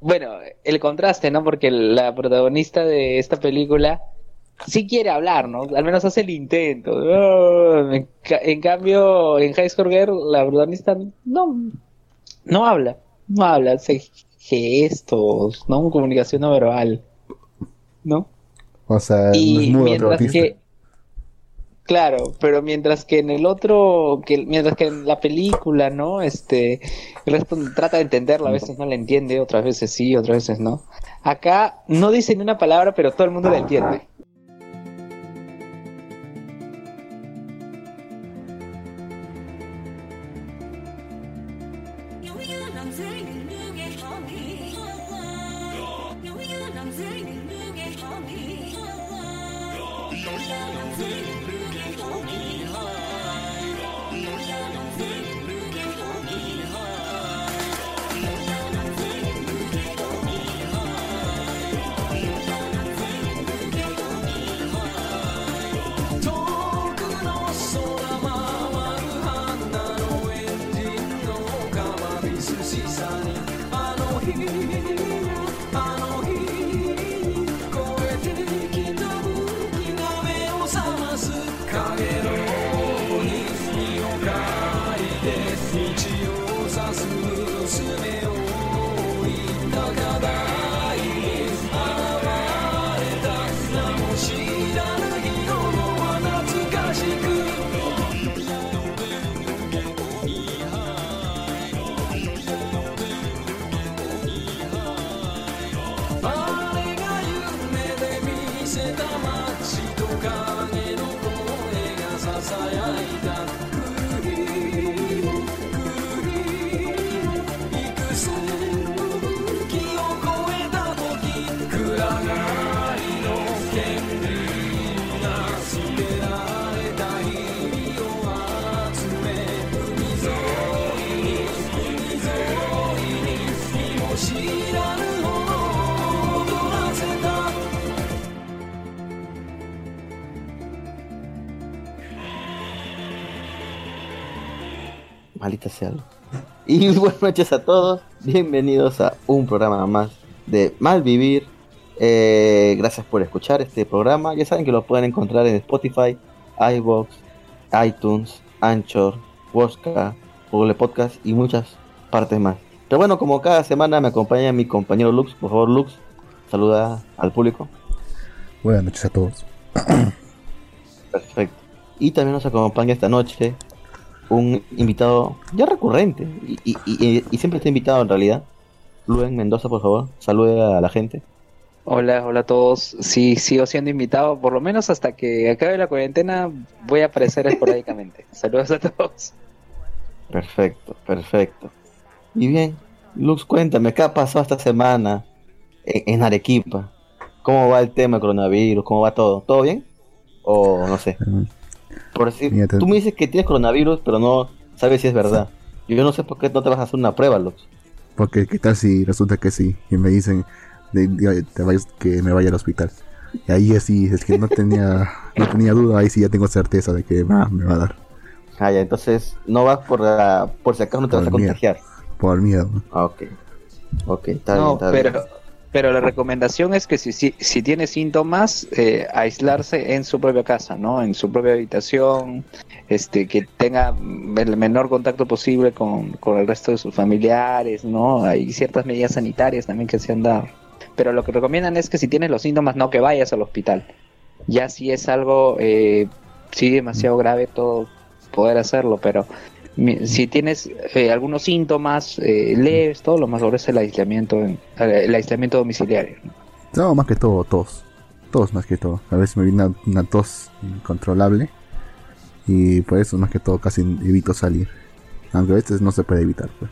bueno, el contraste, ¿no? Porque la protagonista de esta película sí quiere hablar, ¿no? Al menos hace el intento. Oh, en, cambio, en High School Girl, la protagonista no, no habla, no habla, hace gestos, ¿no? Comunicación no verbal, ¿no? O sea, y mientras que Claro, pero mientras que en el otro, que mientras que en la película, ¿no? Este, el resto trata de entenderla, a veces no la entiende, otras veces sí, otras veces no. Acá no dice ni una palabra, pero todo el mundo la entiende. Y buenas noches a todos, bienvenidos a un programa más de Malvivir. Eh, gracias por escuchar este programa. Ya saben que lo pueden encontrar en Spotify, iBox, iTunes, Anchor, Wosca, Google Podcast y muchas partes más. Pero bueno, como cada semana me acompaña mi compañero Lux. Por favor, Lux, saluda al público. Buenas noches a todos. Perfecto. Y también nos acompaña esta noche un invitado ya recurrente y, siempre está invitado en realidad. Luen Mendoza, por favor, salude a la gente. Hola, hola a todos. Sí, sigo siendo invitado, por lo menos hasta que acabe la cuarentena voy a aparecer esporádicamente. Saludos a todos. Perfecto, perfecto. Y bien, Lux, cuéntame, ¿qué ha pasado esta semana en, Arequipa? ¿Cómo va el tema del coronavirus? ¿Cómo va todo? ¿Todo bien? O no sé. Por decir, tú me dices que tienes coronavirus, pero no sabes si es verdad. Yo no sé por qué no te vas a hacer una prueba, Lux. Porque qué tal si resulta que sí, y me dicen que me vaya al hospital. Y ahí así, es que no tenía, no tenía duda, ahí sí ya tengo certeza de que ah, me va a dar. Ah, ya, entonces no vas por, por si acaso no te vas a contagiar. Por miedo. Ah, ok. Ok, está bien, está pero, pero la recomendación es que si, si, tiene síntomas, eh, aislarse en su propia casa, ¿no? En su propia habitación, este, que tenga el menor contacto posible con, el resto de sus familiares, ¿no? Hay ciertas medidas sanitarias también que se han dado. Pero lo que recomiendan es que si tienes los síntomas, no que vayas al hospital. Ya si es algo, eh, sí, demasiado grave, todo poder hacerlo, pero si tienes eh, algunos síntomas eh, leves, todo lo más es el aislamiento, el aislamiento domiciliario. No, más que todo, tos. Tos más que todo. A veces me viene una, tos incontrolable y por eso más que todo casi evito salir. Aunque a veces no se puede evitar, pues.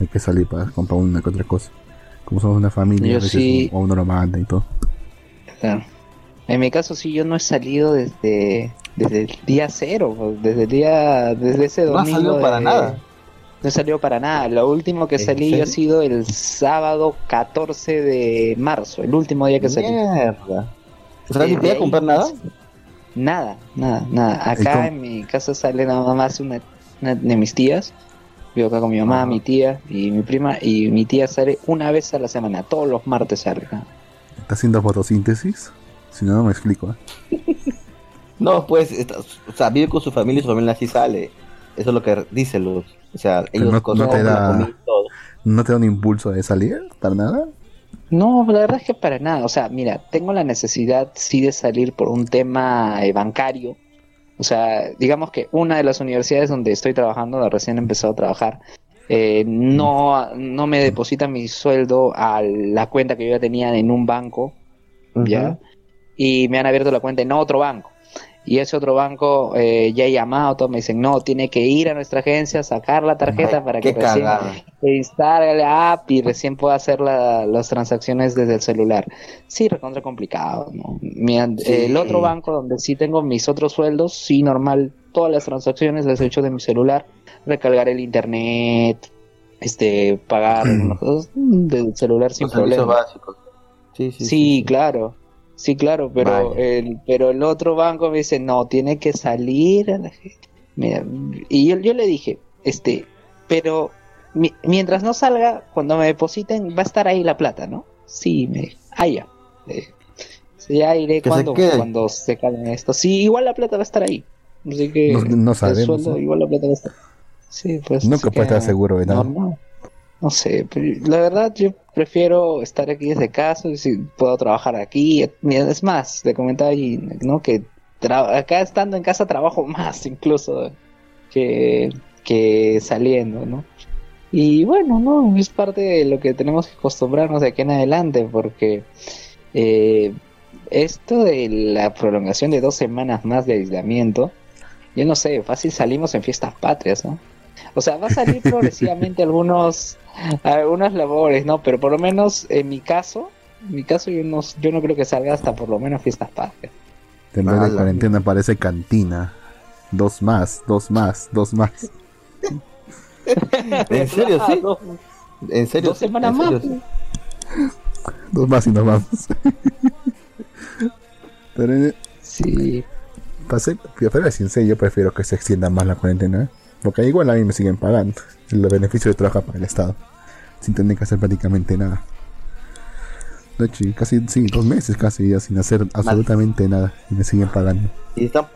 Hay que salir para comprar una que otra cosa. Como somos una familia, a veces o uno lo manda y todo. En mi caso sí, yo no he salido desde desde el día cero, desde el día, desde ese domingo. No salió para nada. No salió para nada. Lo último que salí ha sido el sábado 14 de marzo, el último día que salí. Mierda. ¿O sea, a comprar nada? Nada, nada, nada. Acá en mi casa sale nada más una, de mis tías Vivo acá con mi mamá, mi tía y mi prima. Y mi tía sale una vez a la semana, todos los martes sale. ¿Está haciendo fotosíntesis? Si no, no me explico. ¿eh? no, pues, o sea, vive con su familia y su familia así sale. Eso es lo que dice Luz. O sea, ellos no, no te da, ¿No te da un impulso de salir? ¿Para nada? No, la verdad es que para nada. O sea, mira, tengo la necesidad sí de salir por un tema eh, bancario. O sea, digamos que una de las universidades donde estoy trabajando, donde recién he empezado a trabajar, eh, no, no me deposita mi sueldo a la cuenta que yo ya tenía en un banco, ¿ya? Y me han abierto la cuenta en otro banco y ese otro banco eh, ya ha llamado, todos me dicen, no, tiene que ir a nuestra agencia, sacar la tarjeta para que recién instale la app y recién pueda hacer las transacciones desde el celular. Sí, recontra complicado, ¿no? El otro banco donde sí tengo mis otros sueldos, sí, normal, todas las transacciones las he hecho de mi celular, recargar el internet, este, pagar cosas del celular sin problema. Sí, sí, sí, claro. Sí, claro, pero el, pero el otro banco me dice, no, tiene que salir. y yo, yo le dije, este, pero mientras no salga, cuando me depositen, va a estar ahí la plata, ¿no? Sí, me dijo, ah, ya. Eh, ya iré cuando se, cuando se calmen esto. Sí, igual la plata va a estar ahí. Así que no, sabemos. igual la plata va a estar. Sí, pues. Nunca puede estar seguro de nada. No sé, la verdad yo prefiero estar aquí desde casa, si puedo trabajar aquí. Es más, le comentaba allí, ¿no? Que acá estando en casa trabajo más incluso que, que saliendo, ¿no? Y bueno, no, es parte de lo que tenemos que acostumbrarnos de aquí en adelante, porque eh, esto de la prolongación de dos semanas más de aislamiento, yo no sé, fácil salimos en fiestas patrias, ¿no? O sea, va a salir progresivamente algunos, algunas labores, ¿no? Pero por lo menos en mi caso, en mi caso yo no, yo no creo que salga hasta por lo menos fiestas patrias. En vez de cuarentena parece cantina. Dos más, dos más, dos más. ¿En serio, sí? ¿En serio? Dos semanas más. Dos más y nos vamos. Pero, sí. Pasé, pero sin yo prefiero que se extienda más la cuarentena. Porque igual a mí me siguen pagando los beneficios de trabajar para el Estado. Sin tener que hacer prácticamente nada. De hecho, casi, sí, dos meses casi ya sin hacer absolutamente nada. Y me siguen pagando. Y están,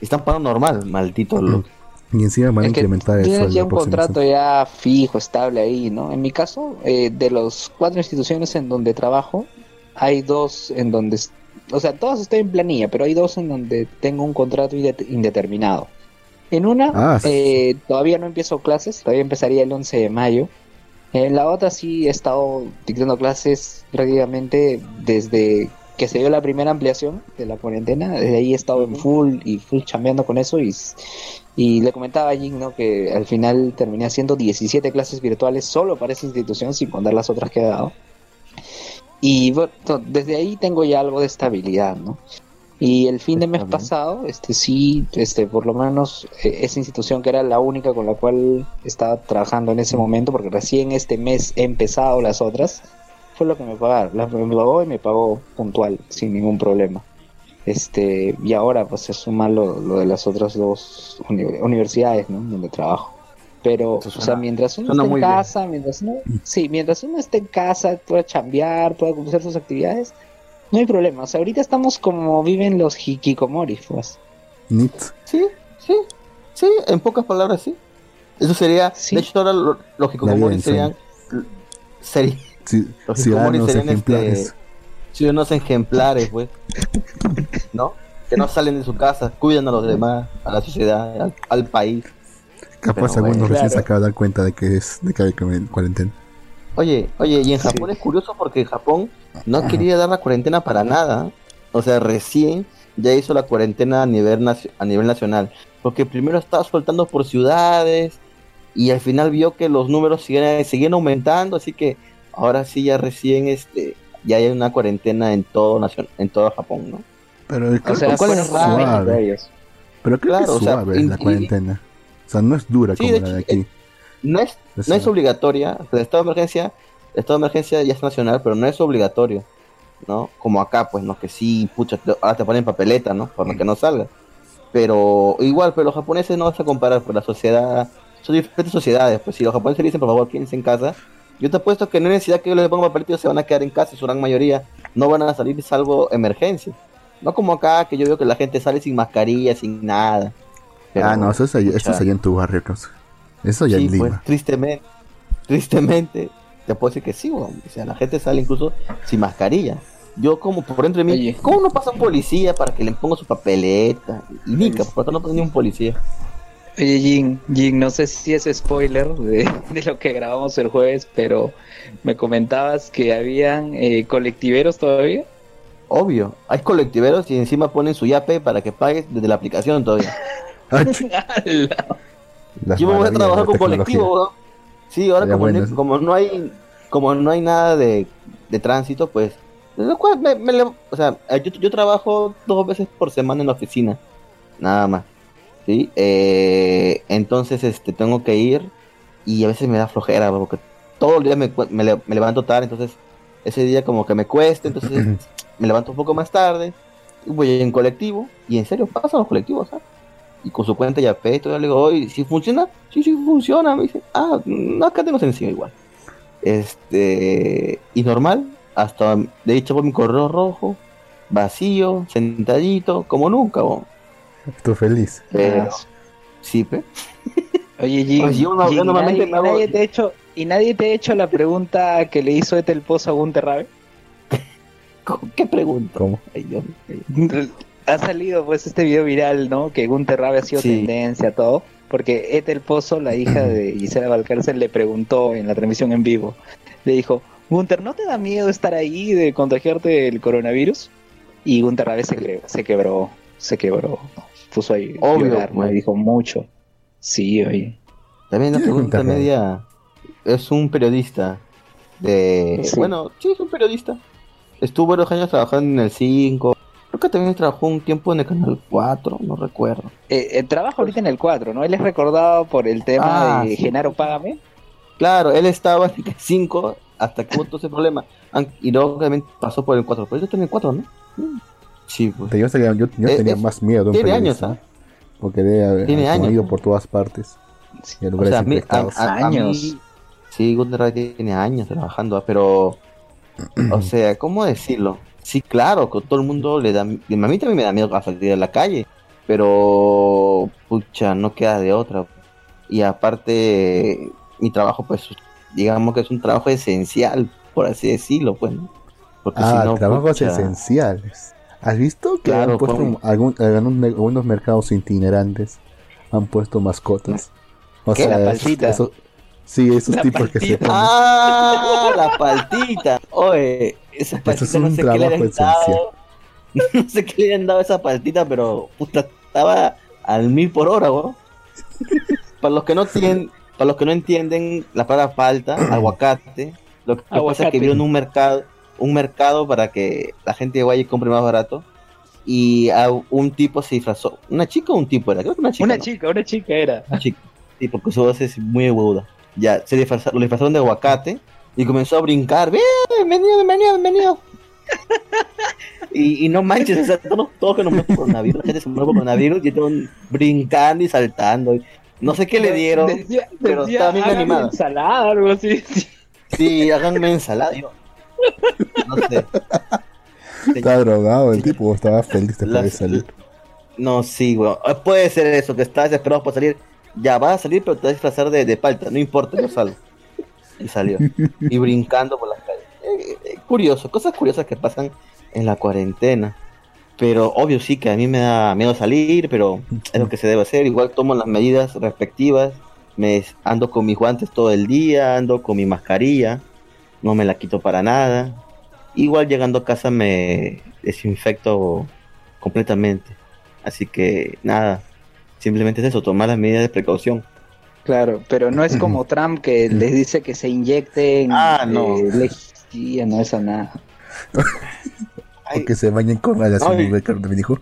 están pagando normal, maldito loco. Y encima van a incrementar el sueldo. ya un contrato ya fijo, estable ahí, ¿no? En mi caso, eh, de los cuatro instituciones en donde trabajo, hay dos en donde, o sea, todas estoy en planilla, pero hay dos en donde tengo un contrato indeterminado. En una ah, eh, todavía no empiezo clases, todavía empezaría el 11 de mayo. En la otra sí he estado dictando clases prácticamente desde que se dio la primera ampliación de la cuarentena. Desde ahí he estado en full y full chambeando con eso y, y le comentaba a Jim ¿no? que al final terminé haciendo 17 clases virtuales solo para esa institución sin contar las otras que he dado. Y bueno, desde ahí tengo ya algo de estabilidad, ¿no? Y el fin de mes pasado, este sí, este por lo menos eh, esa institución que era la única con la cual estaba trabajando en ese momento, porque recién este mes he empezado las otras, fue lo que me pagaron. La, me pagó y me pagó puntual, sin ningún problema. Este, y ahora pues se suma lo, lo de las otras dos universidades, ¿no? Donde trabajo. Pero, o sea, mientras uno esté en casa, mientras uno, sí, mientras uno esté en casa, pueda chambear, pueda hacer sus actividades, no hay problema. O sea, ahorita estamos como viven los hikikomori, pues. Sí, sí, sí, en pocas palabras sí. Eso sería, de hecho ahora los, hikikomori serían, sí, los hikikomori serían ejemplares. Este, ciudadanos ejemplares, pues. ¿No? Que no salen de su casa, cuidan a los demás, a la sociedad, al, país. Capaz algunos recién se acaban de dar cuenta de que es de que hay cuarentena. Oye, oye, y en Japón es curioso porque en Japón no quería dar la cuarentena para nada. O sea, recién ya hizo la cuarentena a nivel, a nivel nacional. Porque primero estaba soltando por ciudades y al final vio que los números siguen, siguen aumentando. Así que ahora sí ya recién este ya hay una cuarentena en todo nación, en todo Japón, ¿no? Pero o sea, ¿cuál es suave? Pero claro, o sea, la cuarentena. O sea, no es dura como la de aquí. No es, no es obligatoria, el estado de emergencia, el estado de emergencia ya es nacional, pero no es obligatorio, ¿no? Como acá, pues, no, que sí, pucha, ahora te ponen papeleta, ¿no? Lo que no salga. Pero igual, pero los japoneses no vas a comparar, pues la sociedad son diferentes sociedades. Pues si los japoneses dicen, por favor, quédense en casa, yo te apuesto que no hay necesidad que yo les ponga papelitos, se van a quedar en casa, su gran mayoría no van a salir salvo emergencia. No como acá, que yo veo que la gente sale sin mascarilla, sin nada. ah, no, eso es, allá, eso es allá en tu barrio, Eso ya en Lima. Pues, tristemente, tristemente, te puedo decir que sí, o sea, la gente sale incluso sin mascarilla. Yo como por dentro de mí, ¿cómo no pasa un policía para que le ponga su papeleta? Y Nica, por tanto no pasa ni un policía. Oye, Jin, Jin, no sé si es spoiler de, lo que grabamos el jueves, pero me comentabas que habían eh, colectiveros todavía. Obvio, hay colectiveros y encima ponen su YAPE para que pagues desde la aplicación todavía. Yo me voy a trabajar con colectivo, Sí, ahora como, no hay como no hay nada de, tránsito, pues o sea, yo, yo trabajo dos veces por semana en la oficina, nada más. ¿sí? Eh, entonces este, tengo que ir y a veces me da flojera, porque todo el día me, me, levanto tarde, entonces ese día como que me cuesta, entonces me levanto un poco más tarde, voy en colectivo, y en serio pasan los colectivos, Y con su cuenta ya peto, yo le digo, oye, ¿si funciona? Sí, sí funciona, me dice, ah, no, acá tengo sencillo igual. Este, y normal, hasta de hecho por mi correo rojo, vacío, sentadito, como nunca, Estoy feliz. sí, pe. Oye, Jim, nadie, nadie te ha hecho, ¿y nadie te ha hecho la pregunta que le hizo este el pozo a Gunter Rabe? ¿Qué pregunta? ¿Cómo? Ha salido pues este video viral, ¿no? Que Gunter Rabe ha sido tendencia, todo. Porque Ethel Pozo, la hija de Gisela Valcárcel, le preguntó en la transmisión en vivo. Le dijo, Gunter, ¿no te da miedo estar ahí de contagiarte el coronavirus? Y Gunter Rabe se, se quebró, se quebró puso ahí Obvio, me dijo mucho. Sí, oye. También la pregunta media es un periodista de... Bueno, sí, es un periodista. Estuvo varios años trabajando en el 5. Creo que también trabajó un tiempo en el Canal 4, no recuerdo. Eh, eh trabaja ahorita en el 4, ¿no? Él es recordado por el tema ah, de Genaro Págame. Claro, él estaba en el 5 hasta que hubo todo ese problema. Y luego obviamente pasó por el 4. Pero yo también el 4, ¿no? Sí, pues. Yo, tenía, yo, eh, tenía más miedo de un Tiene años, ¿ah? Porque debe tiene años, ido por todas partes. Y o sea, a, años. sí, Gunter tiene años trabajando, pero. o sea, ¿cómo decirlo? Sí, claro, que todo el mundo le da. A mí también me da miedo a salir a la calle, pero. Pucha, no queda de otra. Y aparte, mi trabajo, pues, digamos que es un trabajo esencial, por así decirlo, pues. Porque ah, si no, trabajos esenciales. ¿Has visto que han puesto algún, algunos mercados itinerantes han puesto mascotas? O sea, la paltita. sí, esos tipos que se ponen. ¡Ah! La paltita. Oye, esa paltita no sé qué le han dado. No sé qué le han dado a esa paltita, pero puta, estaba al mil por hora, ¿no? para los que no tienen, para los que no entienden la palabra falta, aguacate, lo que pasa es que vieron un mercado un mercado para que la gente vaya y compre más barato. Y a un tipo se disfrazó. ¿Una chica o un tipo era? Creo que una chica. Una chica, una chica era. Una chica. Sí, porque su voz es muy aguda. Ya, se disfrazaron, lo disfrazaron de aguacate y comenzó a brincar. Bienvenido, bienvenido, bienvenido. y, y, no manches, o sea, todos, todos que nos mueren por coronavirus, la gente se muere por coronavirus y están brincando y saltando. No sé qué le dieron, pero está bien animado. ensalada algo así. Sí, háganme ensalada. No sé. Está drogado el tipo, estaba feliz de salir. No, sí, weón. Ah, puede ser eso, que está desesperado por salir. Ya va a salir, pero te va a disfrazar de, de palta. No importa, yo salgo. Y salió. y brincando por las calles. Eh, eh, curioso, cosas curiosas que pasan en la cuarentena. Pero obvio sí que a mí me da miedo salir, pero es lo que se debe hacer. Igual tomo las medidas respectivas. Me ando con mis guantes todo el día, ando con mi mascarilla no me la quito para nada. Igual llegando a casa me desinfecto completamente. Así que nada, simplemente es eso, tomar las medidas de precaución. Claro, pero no es como Trump que les dice que se inyecten ah, no. Eh, no es a nada. o que se bañen con me dijo.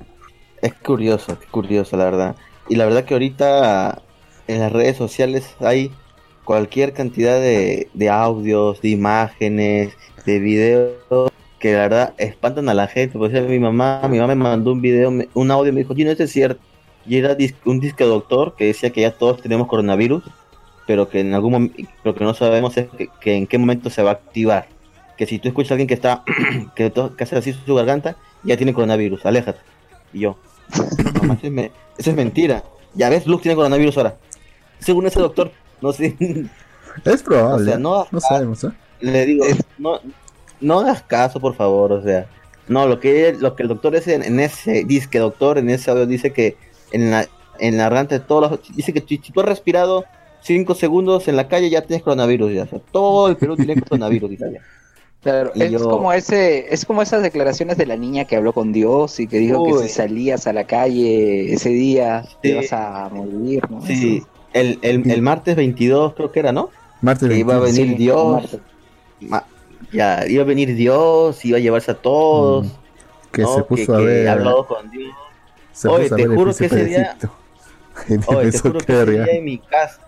Es curioso, es curioso la verdad. Y la verdad que ahorita en las redes sociales hay cualquier cantidad de, de audios, de imágenes, de videos que la verdad espantan a la gente. Por ejemplo, mi mamá, mi mamá me mandó un video, un audio, me dijo, no, es cierto. Y era un disque doctor que decía que ya todos tenemos coronavirus pero que en algún momento, lo que no sabemos es que, en qué momento se va a activar. Que si tú escuchas a alguien que está, que, que hace así su garganta, ya tiene coronavirus, aléjate. Y yo, no, eso, es mentira. Ya ves, Luke tiene coronavirus ahora. Según ese doctor, no sé. Es probable. no, sabemos, ¿eh? Le digo, no, no hagas caso, por favor, o sea. No, lo que, lo que el doctor es en, ese, dice que doctor, en ese audio dice que en la, en la garganta de todos los, dice que si tú has respirado 5 segundos en la calle ya tienes coronavirus, ya. O sea, todo el Perú tiene coronavirus, dice Claro, es como ese, es como esas declaraciones de la niña que habló con Dios y que dijo que si salías a la calle ese día te vas a morir, ¿no? Sí, el, el, el, martes 22 creo que era, ¿no? Martes que iba a venir Dios. ya, iba a venir Dios, iba a llevarse a todos. Mm. Que se puso a ver. hablado con Dios. Oye, te juro que ese día. Oye, te juro que ese día en mi casa,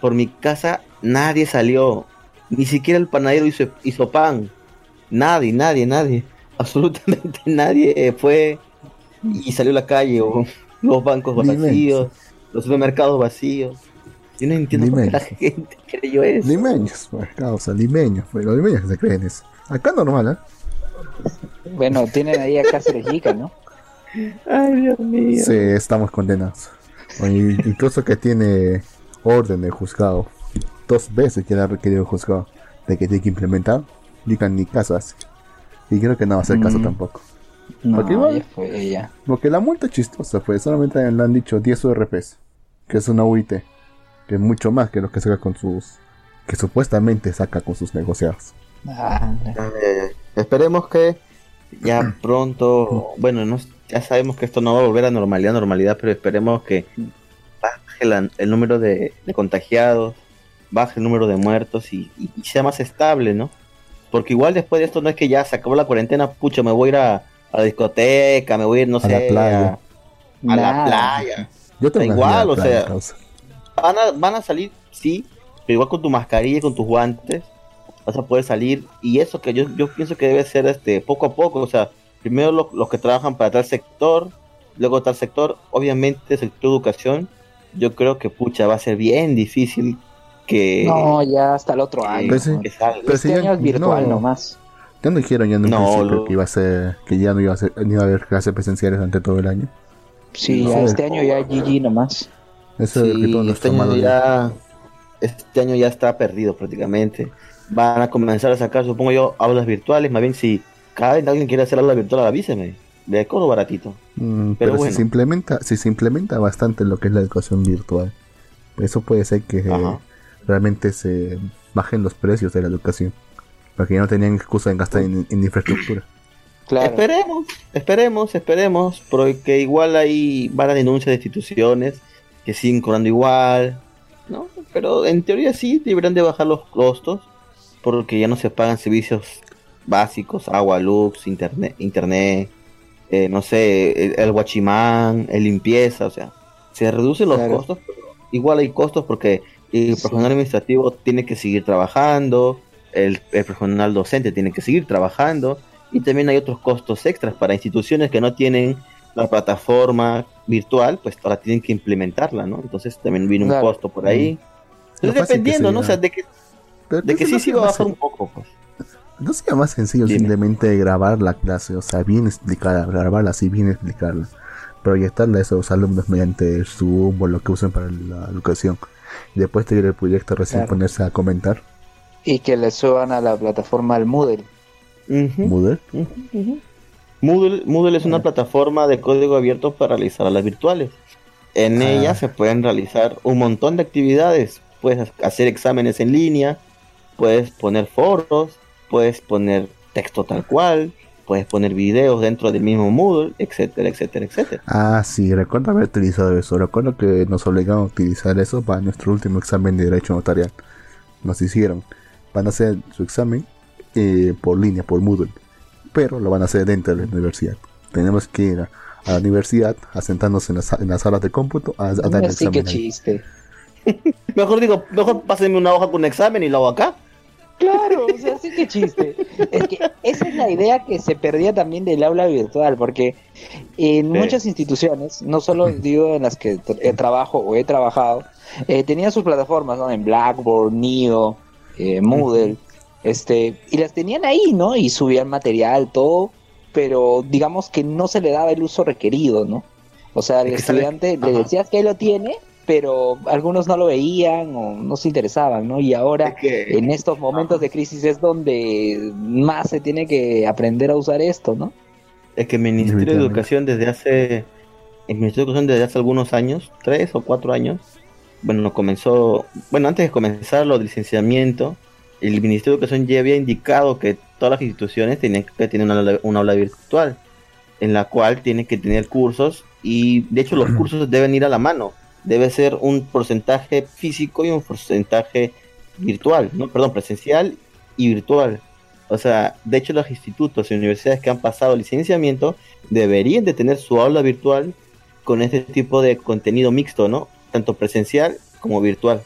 por mi casa, nadie salió. Ni siquiera el panadero hizo, hizo pan. Nadie, nadie, nadie, absolutamente nadie fue y salió a la calle, o los bancos vacíos, los supermercados vacíos. Yo no entiendo por qué la gente creyó eso. Limeños, pues, causa, limeños, pues, los limeños se creen eso. Acá normal, ¿eh? Bueno, tienen ahí a Cáceres ¿no? Ay, Dios mío. Sí, estamos condenados. incluso que tiene orden de juzgado. Dos veces que le ha requerido el juzgado de que tiene que implementar digan ni caso hace. Y creo que no va a hacer caso mm. tampoco. porque igual, fue ella. Porque la multa es chistosa, pues solamente le han dicho 10 URPs, que es una UIT, que es mucho más que lo que saca con sus. que supuestamente saca con sus negociados. Eh, esperemos que ya pronto, bueno, no, ya sabemos que esto no va a volver a normalidad, normalidad, pero esperemos que baje el número de, contagiados, baje el número de muertos y sea más estable, ¿no? Porque igual después de esto no es que ya se acabó la cuarentena, pucha, me voy a ir a, la discoteca, me voy a ir, no sé, la playa. A, la playa. Yo tengo igual, o sea, van a, van a salir, sí, pero igual con tu mascarilla y con tus guantes vas a poder salir. Y eso que yo, yo pienso que debe ser este poco a poco, o sea, primero los que trabajan para tal sector, luego tal sector, obviamente sector educación, yo creo que pucha, va a ser bien difícil no, ya hasta el otro año. Pues este año es virtual nomás. Ya no dijeron ya en un principio que iba a ser, que ya no iba a, ser, ni iba a haber clases presenciales durante todo el año. Sí, este año ya GG nomás. Eso este año ya, este año ya está perdido prácticamente. Van a comenzar a sacar, supongo yo, aulas virtuales. Más bien, si cada vez alguien quiere hacer aula virtual, avíseme. De acuerdo baratito. Mm, pero, bueno. si se implementa, si se implementa bastante lo que es la educación virtual, eso puede ser que realmente se bajen los precios de la educación. Porque ya no tenían excusa en gastar en, infraestructura. Esperemos, esperemos, esperemos, porque igual hay varias denuncias de instituciones que siguen cobrando igual, ¿no? Pero en teoría sí deberían de bajar los costos, porque ya no se pagan servicios básicos, agua, luz, internet, internet eh, no sé, el, guachimán, el limpieza, o sea, se reducen los costos, pero igual hay costos porque el personal administrativo tiene que seguir trabajando, el, personal docente tiene que seguir trabajando y también hay otros costos extras para instituciones que no tienen la plataforma virtual, pues ahora tienen que implementarla, ¿no? Entonces también viene un costo por ahí. Mm. Entonces dependiendo, ¿no? O sea, de que, de que sí, sí va a bajar un poco, pues. ¿No sería más sencillo simplemente grabar la clase, o sea, bien explicarla, grabarla así, bien explicarla, proyectarla a esos alumnos mediante Zoom o lo que usen para la educación? y después de el proyecto recién ponerse a comentar. Y que le suban a la plataforma al Moodle. ¿Moodle? Moodle? es una plataforma de código abierto para realizar las virtuales. En ah. ella se pueden realizar un montón de actividades. Puedes hacer exámenes en línea, puedes poner foros, puedes poner texto tal cual, puedes poner videos dentro del mismo Moodle, etcétera, etcétera, etcétera. Ah, sí, recuerdo haber utilizado eso. Recuerdo que nos obligaron a utilizar eso para nuestro último examen de Derecho Notarial. Nos hicieron. Van a hacer su examen eh, por línea, por Moodle. Pero lo van a hacer dentro de la universidad. Tenemos que ir a, la universidad, a sentarnos en, las salas de cómputo, a, dar el examen. chiste. mejor digo, mejor pásenme una hoja con examen y lo hago acá. Claro, o sea, sí que chiste. Es que esa es la idea que se perdía también del aula virtual, porque en muchas instituciones, no solo digo en las que he trabajo o he trabajado, eh, tenían sus plataformas, ¿no? En Blackboard, Neo, eh, Moodle, este, y las tenían ahí, ¿no? Y subían material, todo, pero digamos que no se le daba el uso requerido, ¿no? O sea, el estudiante le decías que él lo tiene, pero algunos no lo veían o no se interesaban, ¿no? Y ahora, en estos momentos de crisis, es donde más se tiene que aprender a usar esto, ¿no? Es que el Ministerio de Educación desde hace, el Ministerio de Educación desde hace algunos años, tres o cuatro años, bueno, comenzó, bueno, antes de comenzar lo del licenciamiento, el Ministerio de Educación ya había indicado que todas las instituciones tenían que tener una, una aula virtual, en la cual tienen que tener cursos y de hecho los cursos deben ir a la mano debe ser un porcentaje físico y un porcentaje virtual, no, perdón, presencial y virtual. O sea, de hecho los institutos y universidades que han pasado licenciamiento deberían de tener su aula virtual con este tipo de contenido mixto, ¿no? Tanto presencial como virtual.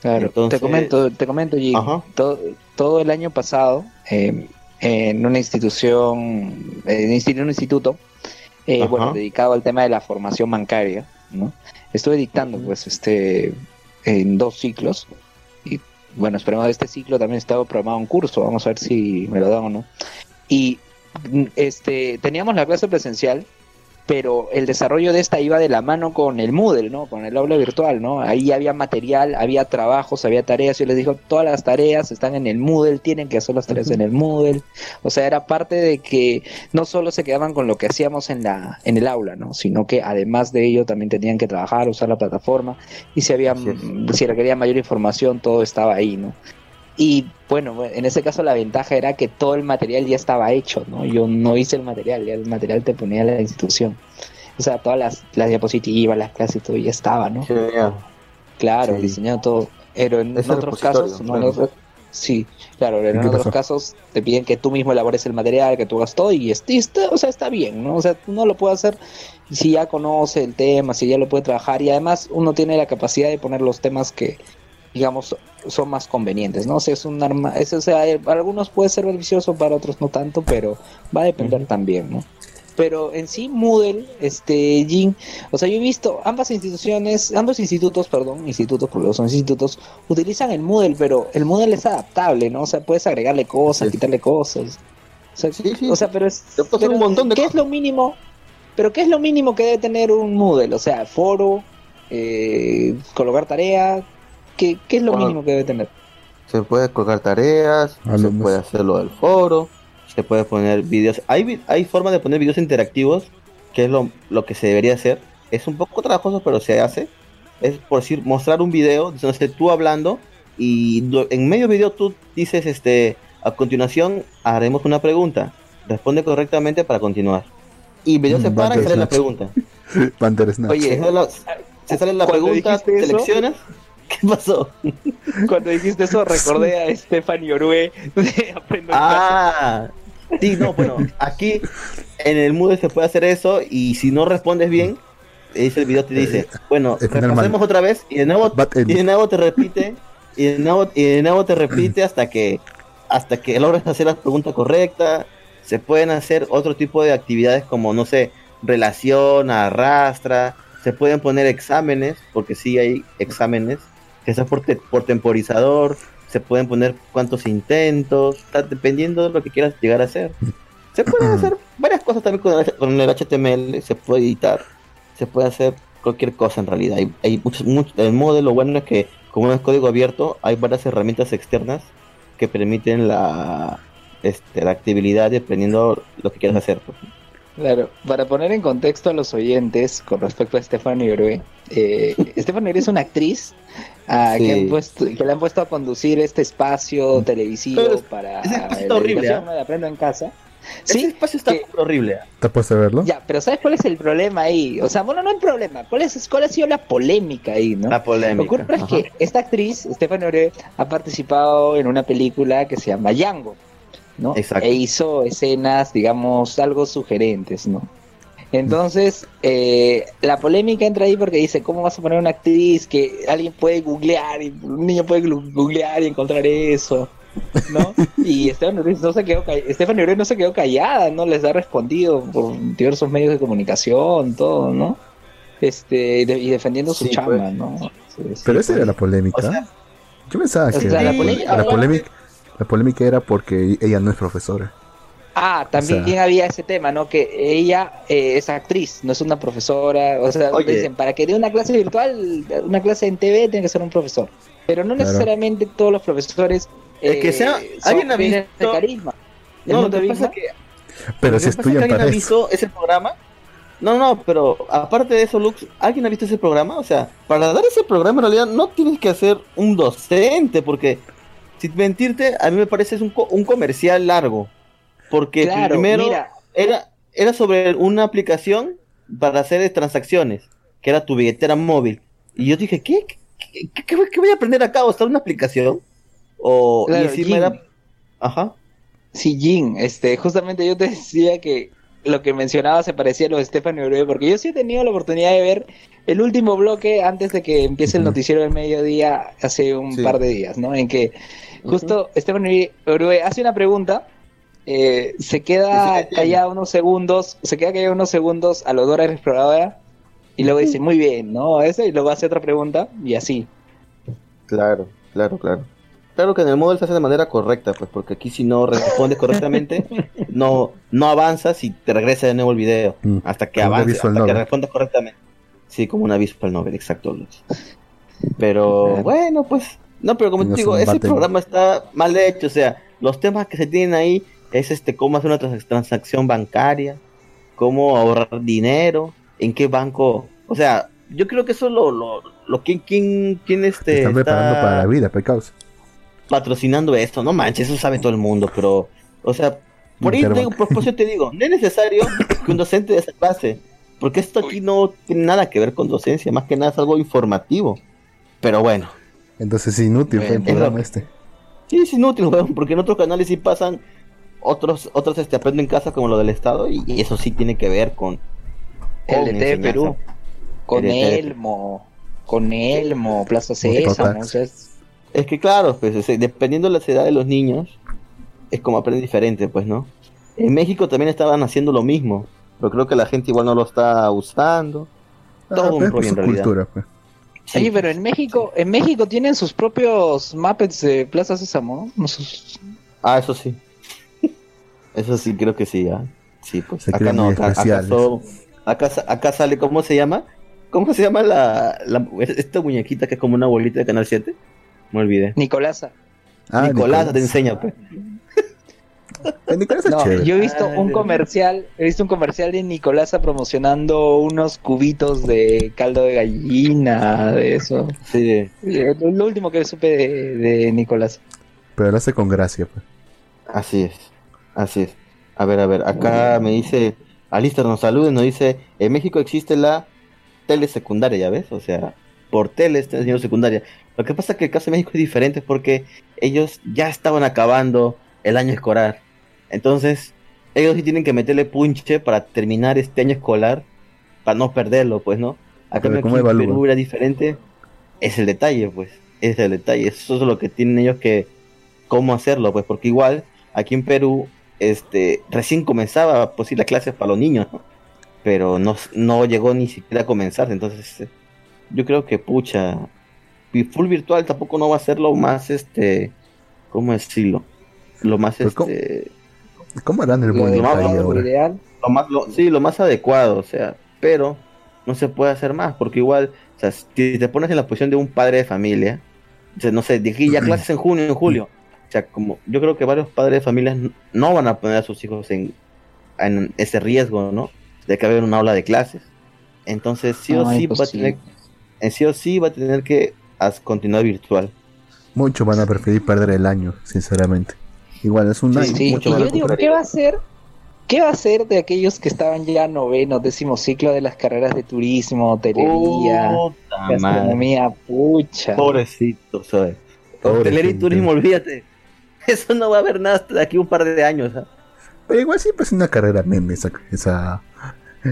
Claro, te comento, te comento, todo, todo, el año pasado, eh, en una institución, en un instituto, eh, bueno, dedicado al tema de la formación bancaria, ¿no? Estuve dictando, pues, este, en dos ciclos. Y bueno, esperemos este ciclo también estaba programado un curso. Vamos a ver si me lo dan o no. Y este, teníamos la clase presencial pero el desarrollo de esta iba de la mano con el Moodle, ¿no? Con el aula virtual, ¿no? Ahí había material, había trabajos, había tareas. Yo les digo, todas las tareas están en el Moodle, tienen que hacer las tareas en el Moodle. O sea, era parte de que no solo se quedaban con lo que hacíamos en la en el aula, ¿no? Sino que además de ello también tenían que trabajar, usar la plataforma y si había si requería mayor información, todo estaba ahí, ¿no? Y bueno, en ese caso la ventaja era que todo el material ya estaba hecho, ¿no? Yo no hice el material, ya el material te ponía la institución. O sea, todas las, las diapositivas, las clases, todo ya estaba, ¿no? Claro, diseñado todo. Pero en otros casos, no, sí, claro, en otros casos te piden que tú mismo elabores el material, que tú hagas todo y, está, o sea, está bien, ¿no? O sea, uno lo puede hacer si ya conoce el tema, si ya lo puede trabajar y además uno tiene la capacidad de poner los temas que, digamos, son más convenientes, ¿no? O sea, es un arma, eso, o sea, eh, para algunos puede ser beneficioso, para otros no tanto, pero va a depender también, ¿no? Pero en sí, Moodle, este, Jin, o sea, yo he visto ambas instituciones, ambos institutos, perdón, institutos, porque son institutos, utilizan el Moodle, pero el Moodle es adaptable, ¿no? O sea, puedes agregarle cosas, quitarle cosas. O sea, o sea pero es, un montón de ¿qué es lo mínimo? Pero ¿qué es lo mínimo que debe tener un Moodle? O sea, foro, eh, colocar tareas, ¿Qué, es lo mínimo que debe tener? Se puede colgar tareas, se puede hacer lo del foro, se puede poner videos. Hay, hay formas de poner videos interactivos, que es lo, lo que se debería hacer. Es un poco trabajoso, pero se hace. Es por decir, mostrar un video, entonces tú hablando, y en medio video tú dices, este, a continuación haremos una pregunta. Responde correctamente para continuar. Y video se para y sale la pregunta. Oye, se sale la pregunta, seleccionas. ¿Qué pasó? Cuando dijiste eso recordé a Stephanie Orue de Aprendo Ah, sí, no, bueno, aquí en el Moodle se puede hacer eso y si no respondes bien, dice el video te dice, eh, bueno, repasemos otra vez y de nuevo, y de nuevo te repite y de nuevo, y de nuevo te repite hasta que hasta que logres hacer la pregunta correcta. Se pueden hacer otro tipo de actividades como, no sé, relación, arrastra, se pueden poner exámenes, porque sí hay exámenes que sea por, por temporizador, se pueden poner cuántos intentos, dependiendo de lo que quieras llegar a hacer. Se pueden hacer varias cosas también con el, HTML, se puede editar, se puede hacer cualquier cosa en realidad. Hay, hay muchos, el modelo bueno es que como es código abierto, hay varias herramientas externas que permiten la, este, la actividad dependiendo lo que quieras hacer. Pues. Claro, para poner en contexto a los oyentes con respecto a Stephanie Orue, eh, Stephanie es una actriz ah, que, le han puesto a conducir este espacio televisivo para la horrible, ¿eh? de Aprendo en Casa. Sí, ese espacio está horrible. ¿Te puedes verlo? Ya, pero ¿sabes cuál es el problema ahí? O sea, bueno, no hay problema. ¿Cuál, es, cuál ha sido la polémica ahí, no? La polémica. Lo que ocurre es que esta actriz, Stephanie Orue, ha participado en una película que se llama Yango. ¿no? E hizo escenas, digamos, algo sugerentes, ¿no? Entonces, eh, la polémica entra ahí porque dice, ¿cómo vas a poner una actriz que alguien puede googlear, y un niño puede googlear y encontrar eso? ¿no? Y Estefan Uribe no se quedó, no se quedó callada, ¿no? Les ha respondido por diversos medios de comunicación, todo, ¿no? Este, y defendiendo su Sí, chamba, pues. ¿no? Sí, sí, Pero esa pues. era la polémica. O sea, Yo pensaba que sea, la, la pole- polémica- la polémica, la polémica era porque ella no es profesora. Ah, también O sea- había ese tema, ¿no? Que ella eh, es actriz, no es una profesora. O sea, Oye. dicen, para que dé una clase virtual, una clase en TV, tiene que ser un profesor. Pero no Claro. necesariamente todos los profesores Es que sea- son ¿alguien ha visto- de carisma. No, pasa que Pero Lo si alguien ha visto ese programa. No, no, pero aparte de eso, Lux, ¿alguien ha visto ese programa? O sea, para dar ese programa en realidad no tienes que ser un docente, porque sin mentirte, a mí me parece es un, co- un comercial largo. Porque Claro, primero mira, era, era sobre una aplicación para hacer transacciones, que era tu billetera móvil. Y yo dije, ¿qué? ¿Qué, qué- qué voy- qué voy a aprender acá? ¿O está una aplicación? O Claro, y encima era... Ajá. Sí, Jin, este, justamente yo te decía que lo que mencionaba se parecía a lo de Stephanie Uribe, porque yo sí he tenido la oportunidad de ver el último bloque antes de que empiece el noticiero del mediodía hace un Sí. par de días, ¿no? En que justo Stephanie Uribe hace una pregunta, eh, se queda Ese- callada unos segundos, se queda callada unos segundos a lo Dora la exploradora y luego dice, muy bien, ¿no? Eso, y luego hace otra pregunta y así. Claro, claro, claro. Claro que en el móvil se hace de manera correcta, pues, porque aquí si no respondes correctamente, no, no avanzas y te regresa de nuevo el video. Mm, Hasta que avances, hasta que respondas correctamente. Sí, como una visual novel, exacto. Luz. Pero bueno, pues, no, pero como No te digo, ese programa está mal hecho, o sea, los temas que se tienen ahí es este cómo hacer una trans- transacción bancaria, cómo ahorrar dinero, en qué banco, o sea, yo creo que eso es lo, lo, lo quién, quién, quién Te este están preparando está para la vida, pecados. patrocinando esto, no manches, eso sabe todo el mundo, pero, o sea, por ahí te Interbank. digo, por por eso te digo, no es necesario que un docente de esa clase, porque esto aquí no tiene nada que ver con docencia, más que nada es algo informativo, pero bueno. Entonces es inútil fue el programa es este. Sí, es inútil, weón, porque en otros canales sí pasan otros, otros este aprenden en casa como lo del Estado y, y eso sí tiene que ver con El con de Perú, con El de TV. Elmo, con Elmo, Plaza Mototaxi. Sésamo, o sea, es- Es que claro, pues sea, dependiendo de la edad de los niños, es como aprenden diferente, pues, ¿no? En México también estaban haciendo lo mismo, pero creo que la gente igual no lo está usando. Todo Ah, un es por rollo en realidad. cultura, pues. Sí, pero en México, en México tienen sus propios Muppets de Plaza Sésamo, ¿no? Sus- Ah, eso sí. Eso sí, creo que sí, ¿ah? Sí, pues Se acá no, acá, acá, so- acá, sa- acá sale, ¿cómo se llama? ¿Cómo se llama la, la- esta muñequita que es como una bolita de Canal 7? Me olvidé. Nicolasa. Ah, Nicolás te enseña, pues. Eh, Nicolás es No, chévere. yo he visto Ah, un comercial, he visto un comercial de Nicolasa promocionando unos cubitos de caldo de gallina, de eso. Sí. Lo, lo último que supe de, de Nicolasa. Pero lo hace con gracia, pues. Así es, así es. A ver, a ver, acá me dice, Alistair nos saluda y nos dice, en México existe la tele secundaria, ¿ya ves? O sea, por tele está enseñando secundaria. Lo que pasa es que el caso de México es diferente porque ellos ya estaban acabando el año escolar. Entonces, ellos sí tienen que meterle punche para terminar este año escolar, para no perderlo, pues, ¿no? Acá en. Perú era diferente. Es el detalle, pues. Es el detalle. Eso es lo que tienen ellos que... ¿Cómo hacerlo? Pues porque igual, aquí en Perú, este, recién comenzaba, pues sí, las clases para los niños, ¿no? Pero no, no llegó ni siquiera a comenzar. Entonces, eh, yo creo que, pucha, y full virtual tampoco no va a ser lo más, este, ¿cómo decirlo? Lo más, ¿cómo? este... ¿Cómo harán el Lo más detalle lo ahora? ideal. lo más lo- sí lo más adecuado o sea pero no se puede hacer más porque igual o sea si te pones en la posición de un padre de familia o sea, no sé de aquí ya clases en junio en julio o sea como yo creo que varios padres de familias no van a poner a sus hijos en, en ese riesgo no de que haya una aula de clases entonces sí o sí va a tener en sí o sí va a tener que as- continuar virtual Muchos van a preferir perder el año, sinceramente. Igual es un Sí, año. Sí, mucho y van a yo digo, comprar ¿qué va a hacer? ¿Qué va a hacer de aquellos que estaban ya noveno, décimo ciclo de las carreras de turismo, hotelería, gastronomía, pucha? Pobrecito. Pobre Hotelería y turismo, olvídate. Eso no va a haber nada hasta de aquí un par de años. ¿ah? Pero igual siempre es una carrera meme esa, esa,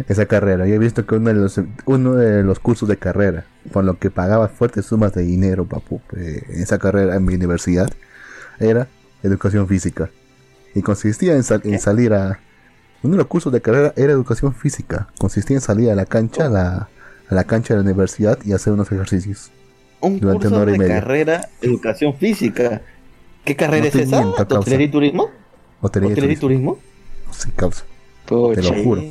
esa carrera. Yo he visto que uno de los uno de los cursos de carrera, por lo que pagaba fuertes sumas de dinero, papu, eh, en esa carrera en mi universidad, era educación física. Y consistía en, salir a... Uno de los cursos de carrera era educación física. Consistía en salir a la cancha, a la, a la cancha de la universidad y hacer unos ejercicios. Un curso de carrera, educación física. ¿Qué carrera es esa? ¿Hotelería y turismo? ¿Hotelería y turismo? Sí, causa. te lo juro.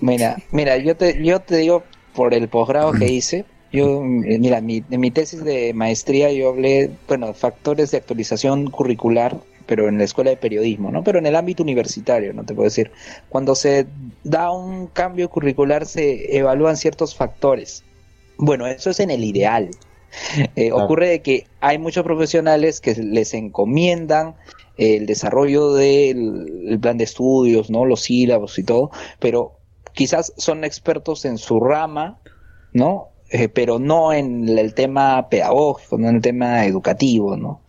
Mira, mira, yo te, yo te digo por el posgrado que hice, yo, eh, mira, mi, en mi tesis de maestría yo hablé, bueno, factores de actualización curricular, pero en la escuela de periodismo, ¿no? Pero en el ámbito universitario, ¿no? Te puedo decir, cuando se da un cambio curricular se evalúan ciertos factores. Bueno, eso es en el ideal. Eh, ocurre de que hay muchos profesionales que les encomiendan el desarrollo del plan de estudios, ¿no? Los sílabos y todo, pero quizás son expertos en su rama, ¿no? Eh, pero no en el tema pedagógico, no en el tema educativo, ¿no?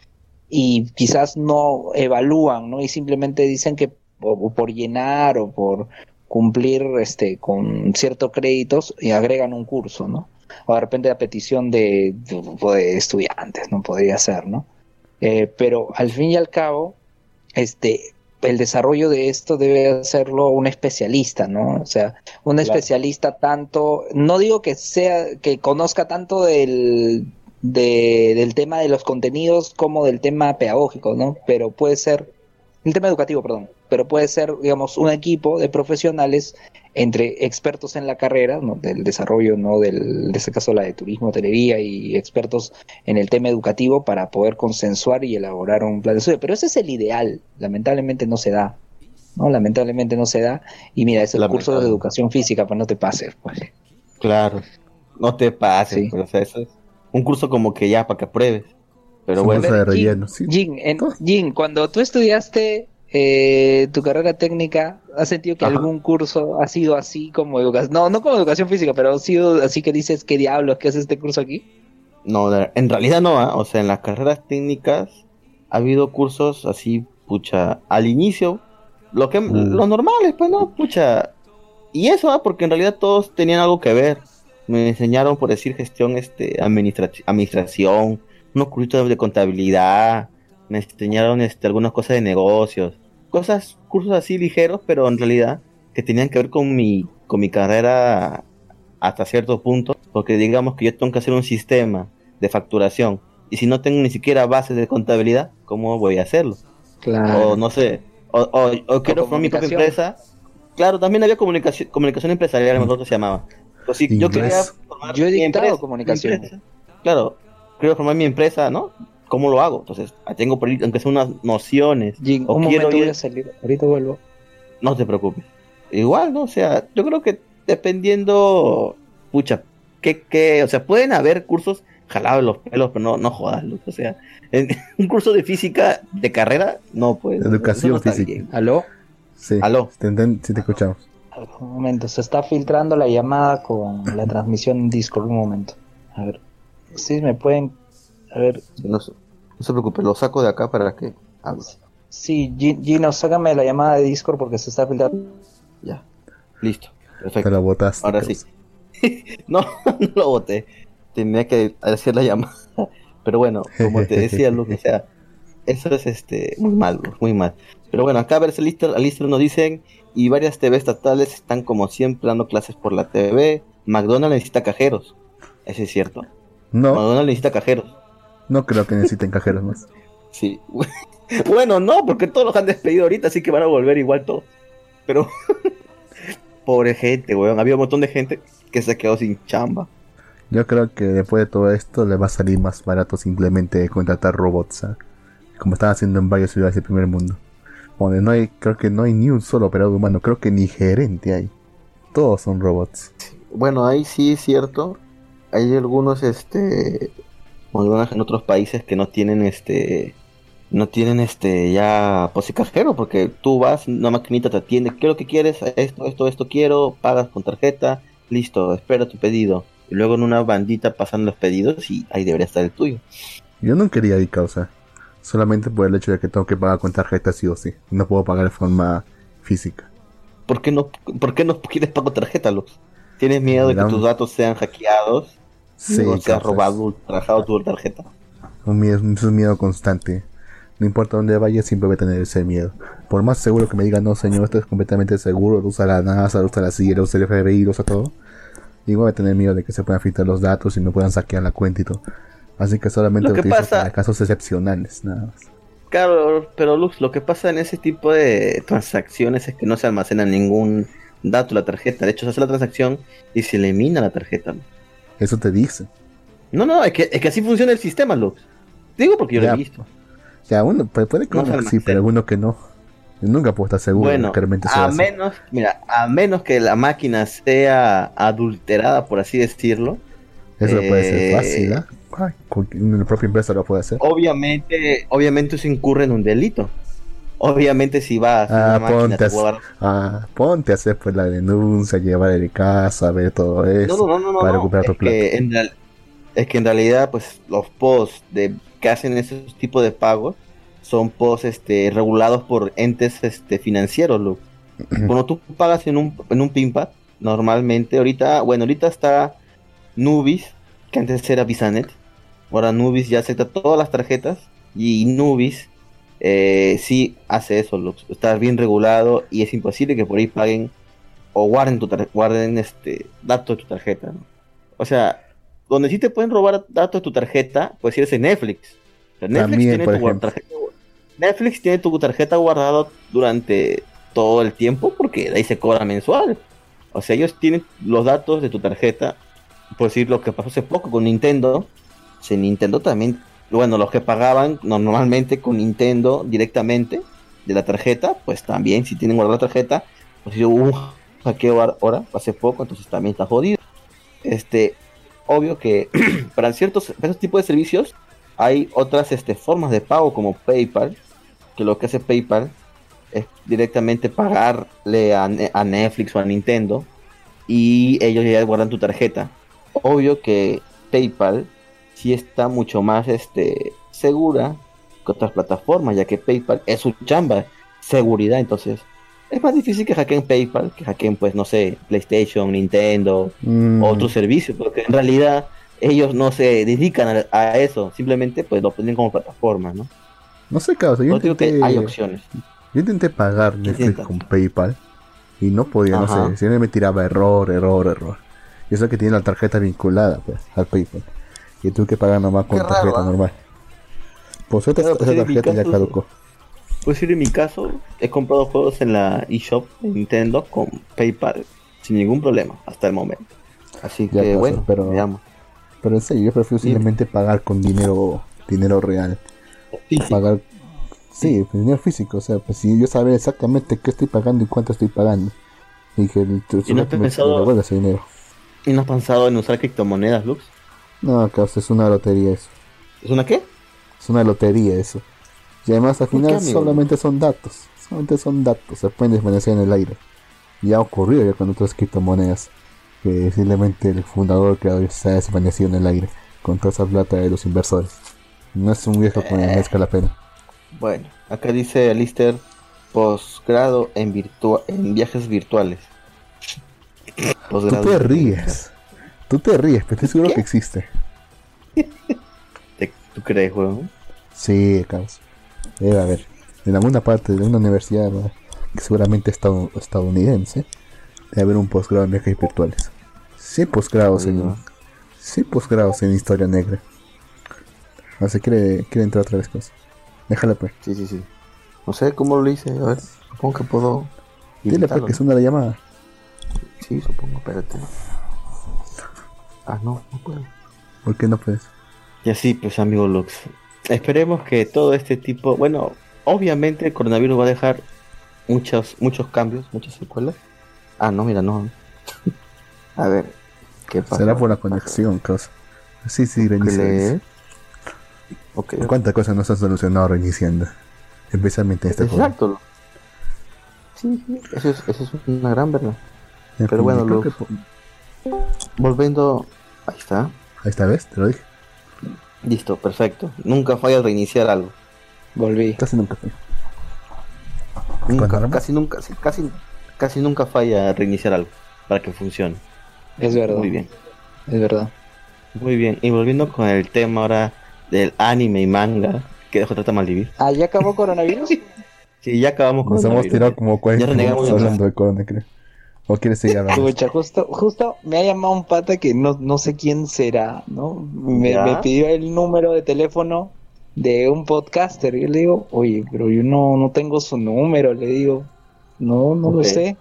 Y quizás no evalúan, ¿no? Y simplemente dicen que por llenar o por cumplir este con ciertos créditos y agregan un curso, ¿no? O de repente a petición de, de, estudiantes, no podría ser, ¿no? Eh, pero al fin y al cabo, este, el desarrollo de esto debe hacerlo un especialista, ¿no? O sea, un especialista tanto, no digo que sea, que conozca tanto del, del tema de los contenidos como del tema pedagógico, ¿no? Pero puede ser, el tema educativo, perdón, pero puede ser, digamos, un equipo de profesionales entre expertos en la carrera, ¿no? del desarrollo, ¿no? Del, de este caso la de turismo, hotelería y expertos en el tema educativo para poder consensuar y elaborar un plan de estudio. Pero ese es el ideal, lamentablemente no se da, ¿no? Lamentablemente no se da. Y mira, es el curso de educación física, pues no te pases, pues. Claro, no te pases, pues, o sea, eso es un curso como que ya para que apruebes. Pero bueno, Jin, cuando tú estudiaste eh, tu carrera técnica, ¿has sentido que algún curso ha sido así como educación? No, no como educación física, pero ha sido así que dices, ¿qué diablos? ¿Qué hace este curso aquí? No, en realidad no, ¿ah? o sea, en las carreras técnicas ha habido cursos así, pucha, al inicio, lo que, mm. los normales, pues no, pucha. Y eso, ¿ah? porque en realidad todos tenían algo que ver. Me enseñaron, por decir, gestión, este, administración, unos cursos de contabilidad, me enseñaron este, algunas cosas de negocios, cosas, cursos así ligeros, pero en realidad que tenían que ver con mi, con mi carrera hasta cierto punto, porque digamos que yo tengo que hacer un sistema de facturación y si no tengo ni siquiera bases de contabilidad, ¿cómo voy a hacerlo? Claro. O no sé, o, o, quiero formar mi propia empresa. Claro, también había comunicación, comunicación empresarial, mm. nosotros se llamaba. yo quería formar yo he dictado comunicación. claro, quiero formar mi empresa, ¿no? ¿Cómo lo hago? Entonces, tengo por ahí, aunque sea unas nociones. o un quiero voy a salir, ahorita vuelvo. No te preocupes. Igual, ¿no? O sea, yo creo que dependiendo, pucha, que, que, o sea, pueden haber cursos jalados los pelos, pero no, no jodas, o sea, en, un curso de física de carrera, no puede. Educación física. ¿Aló? Sí. ¿Aló? Si te, escuchamos. Un momento, se está filtrando la llamada con la transmisión en Discord, un momento. A ver, si me pueden a ver. No, se preocupe, lo saco de acá para que Sí, Gino, sácame la llamada de Discord porque se está filtrando. Ya, listo, perfecto. Botaste. Ahora sí. no, no lo boté. Tenía que hacer la llamada. Pero bueno, como te decía, Luke, o sea, eso es este muy mal, muy mal. Pero bueno, acá a ver, Alistair nos dicen, y varias TV estatales están como siempre dando clases por la TV. McDonald's necesita cajeros. Eso es cierto. No. McDonald's necesita cajeros. No creo que necesiten cajeros más. Sí. Bueno, no, porque todos los han despedido ahorita, así que van a volver igual todos. Pero, pobre gente, weón. Había un montón de gente que se quedó sin chamba. Yo creo que después de todo esto le va a salir más barato simplemente contratar robots, ¿ah? como están haciendo en varias ciudades del primer mundo. Donde no hay, creo que no hay ni un solo operador humano, creo que ni gerente hay. Todos son robots. Bueno, ahí sí es cierto. Hay algunos, este, en otros países que no tienen este no tienen este ya cajero porque tú vas una maquinita te atiende qué es lo que quieres esto esto esto quiero pagas con tarjeta listo espera tu pedido. Y luego en una bandita pasan los pedidos y ahí debería estar el tuyo. Yo no quería ir causa solamente por el hecho de que tengo que pagar con tarjeta sí o sí no puedo pagar de forma física. ¿por qué no por qué no quieres pagar con tarjeta Luz? tienes miedo de que tus datos sean hackeados Sí, se ha robado, trabajado tu tarjeta. Un miedo, un miedo constante. No importa dónde vaya, siempre voy a tener ese miedo. Por más seguro que me digan, no señor, esto es completamente seguro, lo usa la NASA, lo usa la CIA, lo usa el FBI, lo usa todo. Igual voy a tener miedo de que se puedan filtrar los datos y me puedan saquear la cuenta y todo. Así que solamente Lo lo, que utilizo pasa- para casos excepcionales, nada más. Claro, pero Lux, lo que pasa en ese tipo de transacciones es que no se almacena ningún dato la tarjeta. De hecho, se hace la transacción y se elimina la tarjeta. Eso te dice. No, no, es que, es que así funciona el sistema, Lux. Digo porque yo lo he visto. Ya, uno puede, puede que No sí, pero uno que no. Nunca puedo estar seguro Bueno, que realmente sea a así. menos, mira, a menos que la máquina sea adulterada, por así decirlo, Eso puede ser eh, fácil. Ay, cualquier- la propia empresa lo puede hacer. obviamente, obviamente se incurre en un delito. Obviamente si vas a Ah, una máquina ponte te a, guarda- ah, ponte a hacer pues la denuncia, llevar el caso, a ver todo eso. No, no, no, no, para no, recuperar tu es que, en real- es que en realidad, pues, los posts de que hacen esos tipos de pagos son posts este, regulados por entes este, financieros, Luke. Cuando tú pagas en un, en un PINPAD, normalmente, ahorita, bueno, ahorita está Nubis, que antes era Bisanet. Ahora Nubis ya acepta todas las tarjetas y Nubis eh, sí hace eso, Luke. Está bien regulado y es imposible que por ahí paguen o guarden, tu guarden este, datos de tu tarjeta. ¿no? O sea, donde sí te pueden robar datos de tu tarjeta, pues si eres en Netflix. O sea, Netflix, También, tiene tu tarjeta, Netflix tiene tu tarjeta guardada durante todo el tiempo porque de ahí se cobra mensual. O sea, ellos tienen los datos de tu tarjeta. Por decir lo que pasó hace poco con Nintendo. Si Nintendo también, bueno, los que pagaban normalmente con Nintendo directamente de la tarjeta, pues también si tienen guardada la tarjeta, pues si hubo un hackeo ahora, hace poco, entonces también está jodido. Este, obvio que para ciertos para tipos de servicios hay otras este, formas de pago como PayPal, que lo que hace PayPal es directamente pagarle a, a Netflix o a Nintendo y ellos ya guardan tu tarjeta. Obvio que PayPal sí está mucho más este, segura que otras plataformas, ya que PayPal es su chamba, seguridad, entonces es más difícil que hackeen PayPal, que hackeen pues no sé, PlayStation, Nintendo, Mm, otros servicios, porque en realidad ellos no se dedican a, a eso, simplemente pues lo ponen como plataforma, ¿no? no sé, cabrón. Yo Yo digo que intenté, hay opciones. yo intenté pagar Netflix con PayPal y no podía, no sé. Siempre me tiraba error, error, error. Y eso que tiene la tarjeta vinculada pues, al PayPal. Y tuve que pagar nomás con raro, tarjeta ¿ah? normal. Por suerte, Claro, pues, esa en mi tarjeta ya caducó. Pues en mi caso, he comprado juegos en la eShop de Nintendo con PayPal sin ningún problema hasta el momento. Así Ya que pasó, bueno, pero-. Pero en serio, yo prefiero simplemente pagar con dinero dinero real. Sí, sí. Pagar, sí, pues, dinero físico. O sea, pues si yo saber exactamente qué estoy pagando y cuánto estoy pagando. Y que el ¿Y no has me pensado- ese dinero. ¿Y no has pensado en usar criptomonedas, Lux? No, cabrón, es una lotería eso. ¿Es una qué? Es una lotería eso. Y además al ¿Por qué, final solamente son datos. Solamente son datos. Se pueden desvanecer en el aire. Ya ha ocurrido ya con otras criptomonedas. Que simplemente el fundador, el creador, se ha desvanecido en el aire. Con toda esa plata de los inversores. No es un riesgo que Eh. merezca la pena. Bueno, acá dice Alister posgrado en virtua en viajes virtuales. Tú Posgrado te en- ríes. Tú te ríes, pero estoy seguro ¿Qué? que existe. ¿Te- ¿Tú crees, weón? Sí, caos. Debe haber. En alguna parte de una universidad que seguramente estad- estadounidense, debe haber un posgrado en viajes virtuales. Sí, posgrados en. Sí, posgrados en historia negra. No se quiere, quiere entrar otra vez cosas. Déjala pues. Sí, sí, sí. No sé cómo lo hice. A ver, supongo que puedo. Dile pues que es una llamada. Sí, supongo, espérate. Ah, no, no puedo. ¿Por qué no puedes? Y así, pues, amigo Lux. Esperemos que todo este tipo. Bueno, obviamente el coronavirus va a dejar muchos, muchos cambios, muchas secuelas. Ah, no, mira, no. a ver, ¿qué pasa? Será por la conexión, causa. Sí, sí, ¿Qué reinicia. lees? Ok, ok. ¿Cuántas cosas no se han solucionado reiniciando? Especialmente en este juego. Exacto. Sí, sí, eso es, eso es una gran verdad. En Pero fin, bueno, creo Lux. que Volviendo. Ahí está. Ahí está, ¿ves? Te lo dije. Listo, perfecto. Nunca falla reiniciar algo. Volví. Casi nunca armas? casi nunca, casi, casi nunca falla reiniciar algo para que funcione. Es verdad. Muy bien, Es verdad. muy bien. Y volviendo con el tema ahora del anime y manga, que dejó trata Maldivir. ¿Ah, ya acabó coronavirus? Sí, ya acabamos con Nos hemos tirado como 40 Ya renegamos minutos de hablando de corona, creo. ¿O quieres seguir hablando? Pucha, justo, justo me ha llamado un pata que no, no sé quién será, ¿no? Me, pidió el número de teléfono de un podcaster. Y yo le digo, oye, pero yo no, no tengo su número. Le digo, no, no lo sé.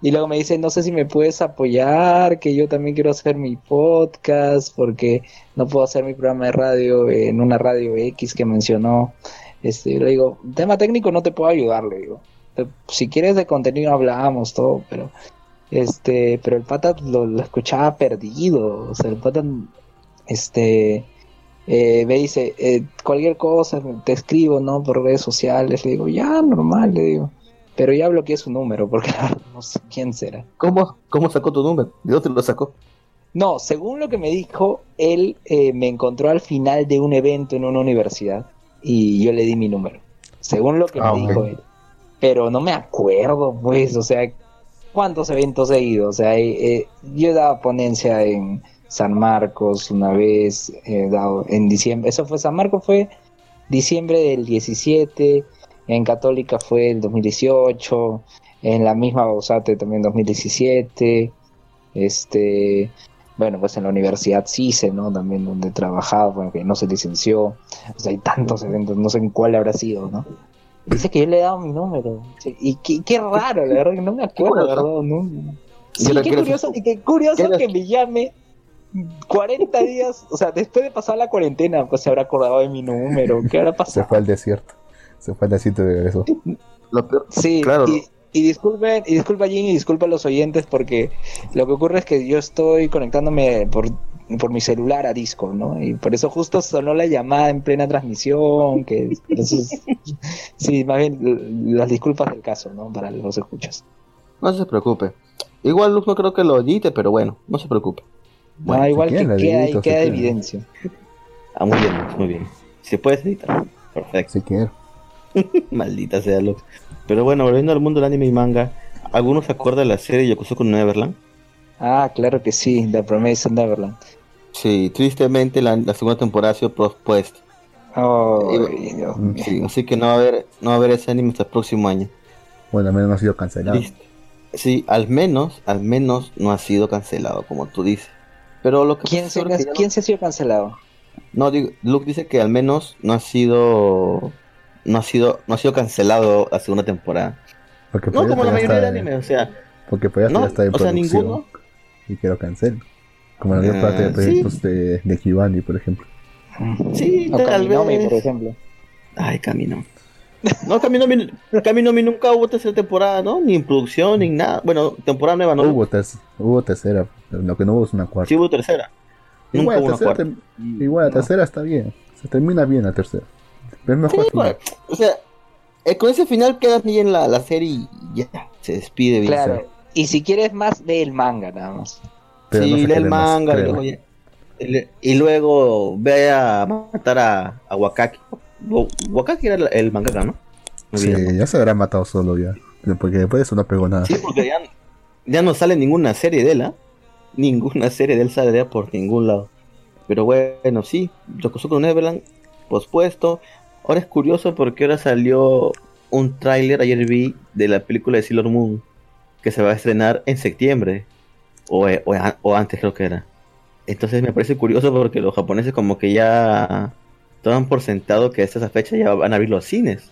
Y luego me dice, no sé si me puedes apoyar, que yo también quiero hacer mi podcast, porque no puedo hacer mi programa de radio en una radio X que mencionó. Este, yo le digo, tema técnico no te puedo ayudar, le digo. Si quieres de contenido hablamos todo, pero este, pero el pata lo, lo escuchaba perdido, o sea, el pata, este, eh, me dice, eh, cualquier cosa, te escribo, ¿no? Por redes sociales, le digo, ya, normal, le digo, pero ya bloqueé su número, porque no sé quién será. ¿Cómo, ¿Cómo sacó tu número? ¿De dónde lo sacó? No, según lo que me dijo, él eh, me encontró al final de un evento en una universidad y yo le di mi número, según lo que Ah, me ok. dijo él. Pero no me acuerdo, pues, o sea, cuántos eventos he ido. O sea, he- yo he dado ponencia en San Marcos una vez, he dado en diciembre, eso fue San Marcos, fue diciembre del 17, en Católica fue el 2018, en la misma Bausate también 2017, este, bueno, pues en la Universidad CICE, ¿no? También donde he trabajado, bueno, que no se licenció, o sea, hay tantos eventos, no sé en cuál habrá sido, ¿no? Dice que yo le he dado mi número. Y qué, qué raro, la verdad que no me acuerdo. ¿verdad? No. Sí, qué curioso, y qué curioso que me llame 40 días, o sea, después de pasar la cuarentena, pues se habrá acordado de mi número. ¿Qué habrá Se pasado? fue al desierto. Se fue al desierto de regreso. Lo peor- Sí, Claro. y, y disculpen, y disculpa Jimmy, y disculpa a los oyentes porque lo que ocurre es que yo estoy conectándome por, por mi celular a Discord, ¿no? Y por eso justo sonó la llamada en plena transmisión, que entonces, sí, más bien las disculpas del caso, ¿no? Para los escuchas. No se preocupe. Igual Luz no creo que lo edite, pero bueno, no se preocupe. ah, igual que la queda, edito, queda evidencia. Ah, muy bien, muy bien. Si puedes editar. Perfecto. Si quiero. Maldita sea Luz. Pero bueno, volviendo al mundo del anime y manga, ¿algunos se acuerdan de la serie Yokosuka no Neverland? Ah, claro que sí, The Promise Neverland. Sí, tristemente la, la segunda temporada ha sido pospuesta. Mío. Sí, así que no va a haber, no va a haber ese anime hasta el próximo año. Bueno, al menos no ha sido cancelado. Triste. Sí, al menos, al menos no ha sido cancelado, como tú dices. Pero lo que ¿Quién, se, es que no- ¿Quién se ha sido cancelado? No, digo, Luke dice que al menos no ha sido no ha sido no ha sido cancelado la segunda temporada. Porque No, Proyecto como la mayoría de anime, o sea, Porque Proyecto no, está en o sea, ninguno. Y que lo cancelen. Como la mayor Ah, parte de sí. proyectos de, de Kibani, por ejemplo. Sí, O tal Kaminomi, vez. por ejemplo. Ay, Camino. No, Caminomi, Caminomi nunca hubo tercera temporada, ¿no? Ni en producción, ni nada. Bueno, temporada nueva no. Hubo, ter- hubo tercera, pero lo que no hubo es una cuarta. Sí hubo tercera. Nunca igual, hubo la una tercera, cuarta. tem- igual la No. tercera está bien. Se termina bien la tercera. Es mejor Sí, final. pues, o sea, eh, con ese final queda bien la, la serie y ya, se despide bien. Claro. Y si quieres más, ve el manga nada más. Pero sí, no lee el más, manga y luego, ya- y le- y luego ve a matar a, a Wakaki. Wa- Wakaki era el, el mangaka, ¿no? Me Sí, olvidé. ya se habrá matado solo ya. Porque después de eso no pegó nada. Sí, porque ya, ya no sale ninguna serie de él, ¿ah? Ninguna serie de él sale de él por ningún lado. Pero bueno, sí, Yokosuka Neverland, pospuesto. Ahora es curioso porque ahora salió un tráiler, ayer vi, de la película de Sailor Moon, que se va a estrenar en septiembre. O, eh, o, o antes creo que era. Entonces me parece curioso porque los japoneses como que ya toman por sentado que hasta esa fecha ya van a abrir los cines.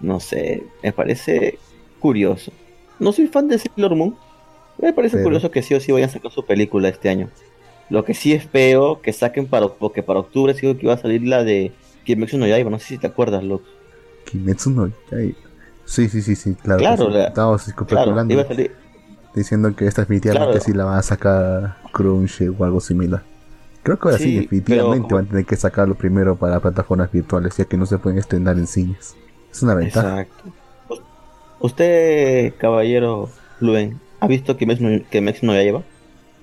No sé, me parece curioso. No soy fan de Sailor Moon. Me parece Pero- curioso que sí o sí vayan a sacar su película este año. Lo que sí espero que saquen para porque para octubre sí que iba a salir la de Kimetsu no Yaiba, no sé si te acuerdas, Luke. Kimetsu no Yaiba. Sí, sí, sí, sí, claro. Claro, sí. la- Claro, iba a salir. Diciendo que esta definitivamente Claro. sí la van a sacar Crunchy o algo similar. Creo que ahora sí, Sí, definitivamente pero- van a tener que sacarlo primero para plataformas virtuales, ya que no se pueden estrenar en cines. Es una ventaja. Exacto. Usted, caballero Luen, ¿ha visto Kimetsu no, Kimetsu no Yaiba?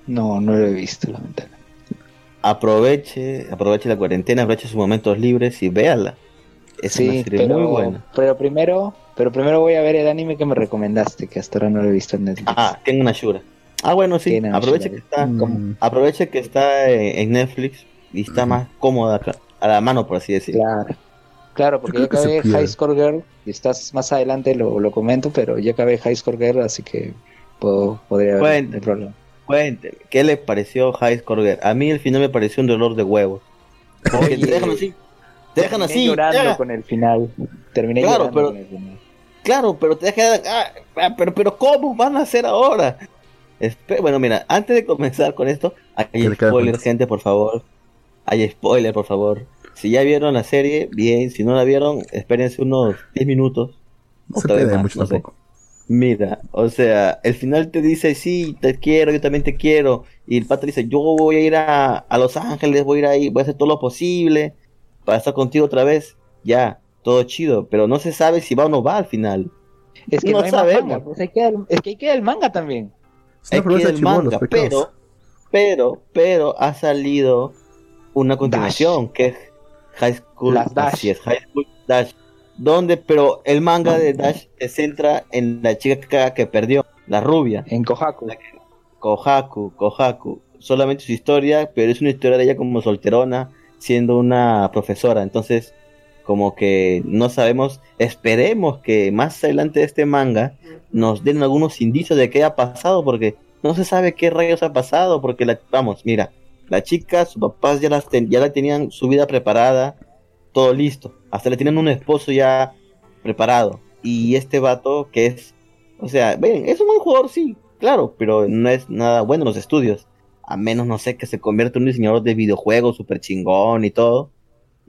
No, no lo he visto, lamentablemente. Aproveche, aproveche la cuarentena, aproveche sus momentos libres y véala. Es una Sí, serie pero, muy buena. pero primero, pero primero voy a ver el anime que me recomendaste, que hasta ahora no lo he visto en Netflix. Ah, tiene una Shura. Ah, bueno, sí, aproveche Ashura. que está, Mm. aproveche que está en, Netflix y está más cómoda a la mano, por así decirlo. Claro, Claro, porque Yo se acabé. High Score Girl, y estás más adelante lo, lo comento, pero ya acabé High Score Girl, así que puedo, podría haber el problema. Cuénteme, ¿qué le pareció High Score Girl? A mí el final me pareció un dolor de huevos. Porque te dejan así. Te dejan Terminé así. llorando ya. con el final. Terminé Claro, llorando pero- con el final. Claro, pero te dejan. ah, ah, pero, pero ¿cómo van a hacer ahora? Espe- bueno, mira, antes de comenzar con esto, hay spoiler, gente, por favor. Hay spoiler, por favor. Si ya vieron la serie, bien. Si no la vieron, espérense unos 10 minutos. No se más, mucho no sé. tampoco. Mira, o sea, el final te dice, sí, te quiero, yo también te quiero. Y el pata dice, yo voy a ir a, a Los Ángeles, voy a ir ahí, voy a hacer todo lo posible para estar contigo otra vez. Ya, todo chido, pero no se sabe si va o no va al final. Es que no hay sabemos. manga, pues ahí queda el- es que ahí queda el manga también. Es que el manga, pero, pero, pero ha salido una continuación que es High School Las Dash. así es, High School Dash. Donde, pero el manga de Dash se centra en la chica que, que perdió, la rubia. En Kohaku. Kohaku, Kohaku, solamente su historia, pero es una historia de ella como solterona, siendo una profesora. Entonces, como que no sabemos, esperemos que más adelante de este manga nos den algunos indicios de qué ha pasado, porque no se sabe qué rayos ha pasado, porque la, vamos, mira, la chica, sus papás ya, ten- ya la tenían su vida preparada, todo listo, hasta le tenían un esposo ya preparado. Y este vato que es, o sea, ven, es un buen jugador, sí, claro, pero no es nada bueno en los estudios. A menos, no sé, que se convierta en un diseñador de videojuegos súper chingón y todo.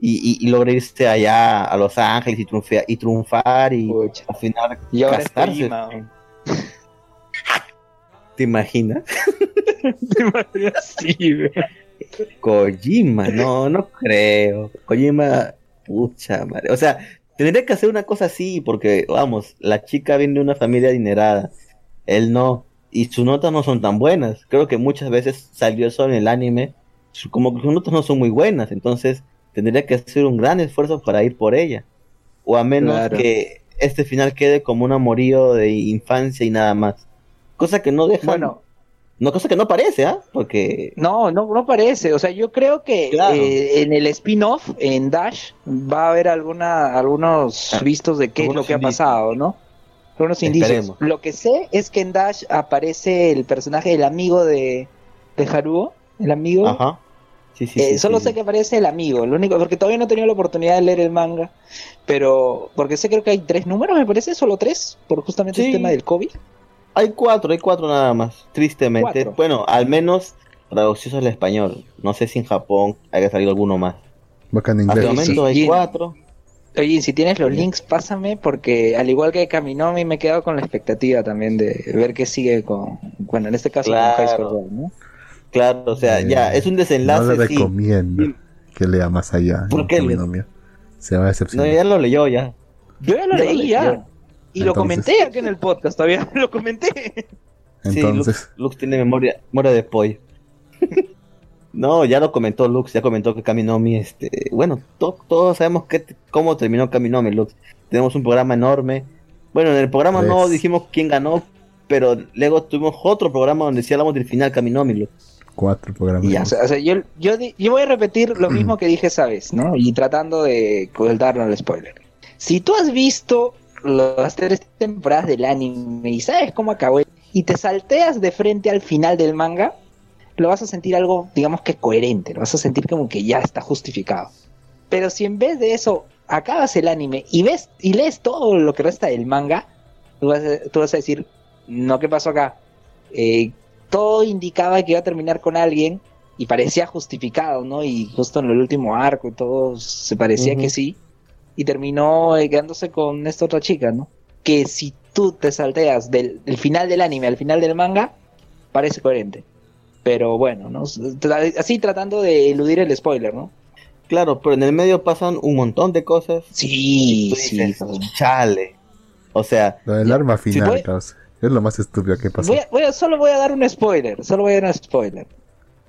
Y, y, y logre irse allá a Los Ángeles y, triunfea- y triunfar y al final Y ahora casarse. Kojima, weón. ¿Te imaginas? sí. Kojima, no, no creo. Kojima, pucha madre. O sea, tendría que hacer una cosa así, porque, vamos, la chica viene de una familia adinerada. Él no. Y sus notas no son tan buenas. Creo que muchas veces salió eso en el anime. su- Como que sus notas no son muy buenas. Entonces, tendría que hacer un gran esfuerzo para ir por ella. O a menos Claro. que este final quede como un amorío de infancia y nada más. Cosa que no deja. Bueno, No, cosa que no parece, ¿ah? Porque. no, no, no parece. O sea, yo creo que Claro. eh, en el spin-off, en Dash, va a haber alguna, algunos Ah, vistos de qué es lo que ha pasado, ¿no? Algunos indicios. Esperemos. Lo que sé es que en Dash aparece el personaje, el amigo de, de Haruo, el amigo. Ajá. Sí, sí, Eh, sí, solo sí, sé sí. que aparece el amigo, lo único, porque todavía no he tenido la oportunidad de leer el manga, pero porque sé creo que hay tres números, me parece, solo tres, por justamente Sí. el tema del COVID. Hay cuatro, hay cuatro nada más, tristemente. Cuatro. Bueno, al menos traducidos al español. No sé si en Japón haya salido alguno más. Bacán en Hasta el inglés. sí, momento hay cuatro. Oye, si tienes los links, pásame, porque al igual que Kaminomi, me he quedado con la expectativa también de ver qué sigue con, bueno, en este caso Claro. con High School Girl, ¿no? Claro, o sea, Eh, ya, es un No le desenlace, sí. recomiendo Sí. que lea más allá. ¿Por no, qué? Se va a No, decepcionar. ya lo leyó ya. Yo ya lo Ya leí ya, y lo comenté aquí en el podcast, todavía lo comenté. Sí, Entonces, Lux, Lux tiene memoria, memoria de pollo. No, ya lo comentó Lux, ya comentó que Kaminomi, este, bueno, to- todos sabemos que, cómo terminó Kaminomi, Lux. Tenemos un programa enorme. Bueno, en el programa no Pues- dijimos quién ganó, pero luego tuvimos otro programa donde sí hablamos del final Kaminomi, Lux. cuatro programas. Y ya, o sea, o sea, yo, yo, di- yo voy a repetir lo mismo que dije esa vez, ¿no? Y tratando de darnos el spoiler. Si tú has visto las tres temporadas del anime y sabes cómo acabó y te salteas de frente al final del manga, lo vas a sentir algo, digamos que coherente, lo vas a sentir como que ya está justificado. Pero si en vez de eso acabas el anime y ves y lees todo lo que resta del manga, tú vas a, tú vas a decir, no, ¿qué pasó acá? Eh, todo indicaba que iba a terminar con alguien y parecía justificado, ¿no? Y justo en el último arco y todo se parecía que sí. Y terminó eh, quedándose con esta otra chica, ¿no? Que si tú te salteas del, del final del anime al final del manga, parece coherente. Pero bueno, ¿no? Así tratando de eludir el spoiler, ¿no? Claro, pero en el medio pasan un montón de cosas. Sí, sí. chale. O sea, Lo del arma Si final, voy- causa. Es lo más estúpido que pasó. Voy a- voy a- solo voy a dar un spoiler, solo voy a dar un spoiler.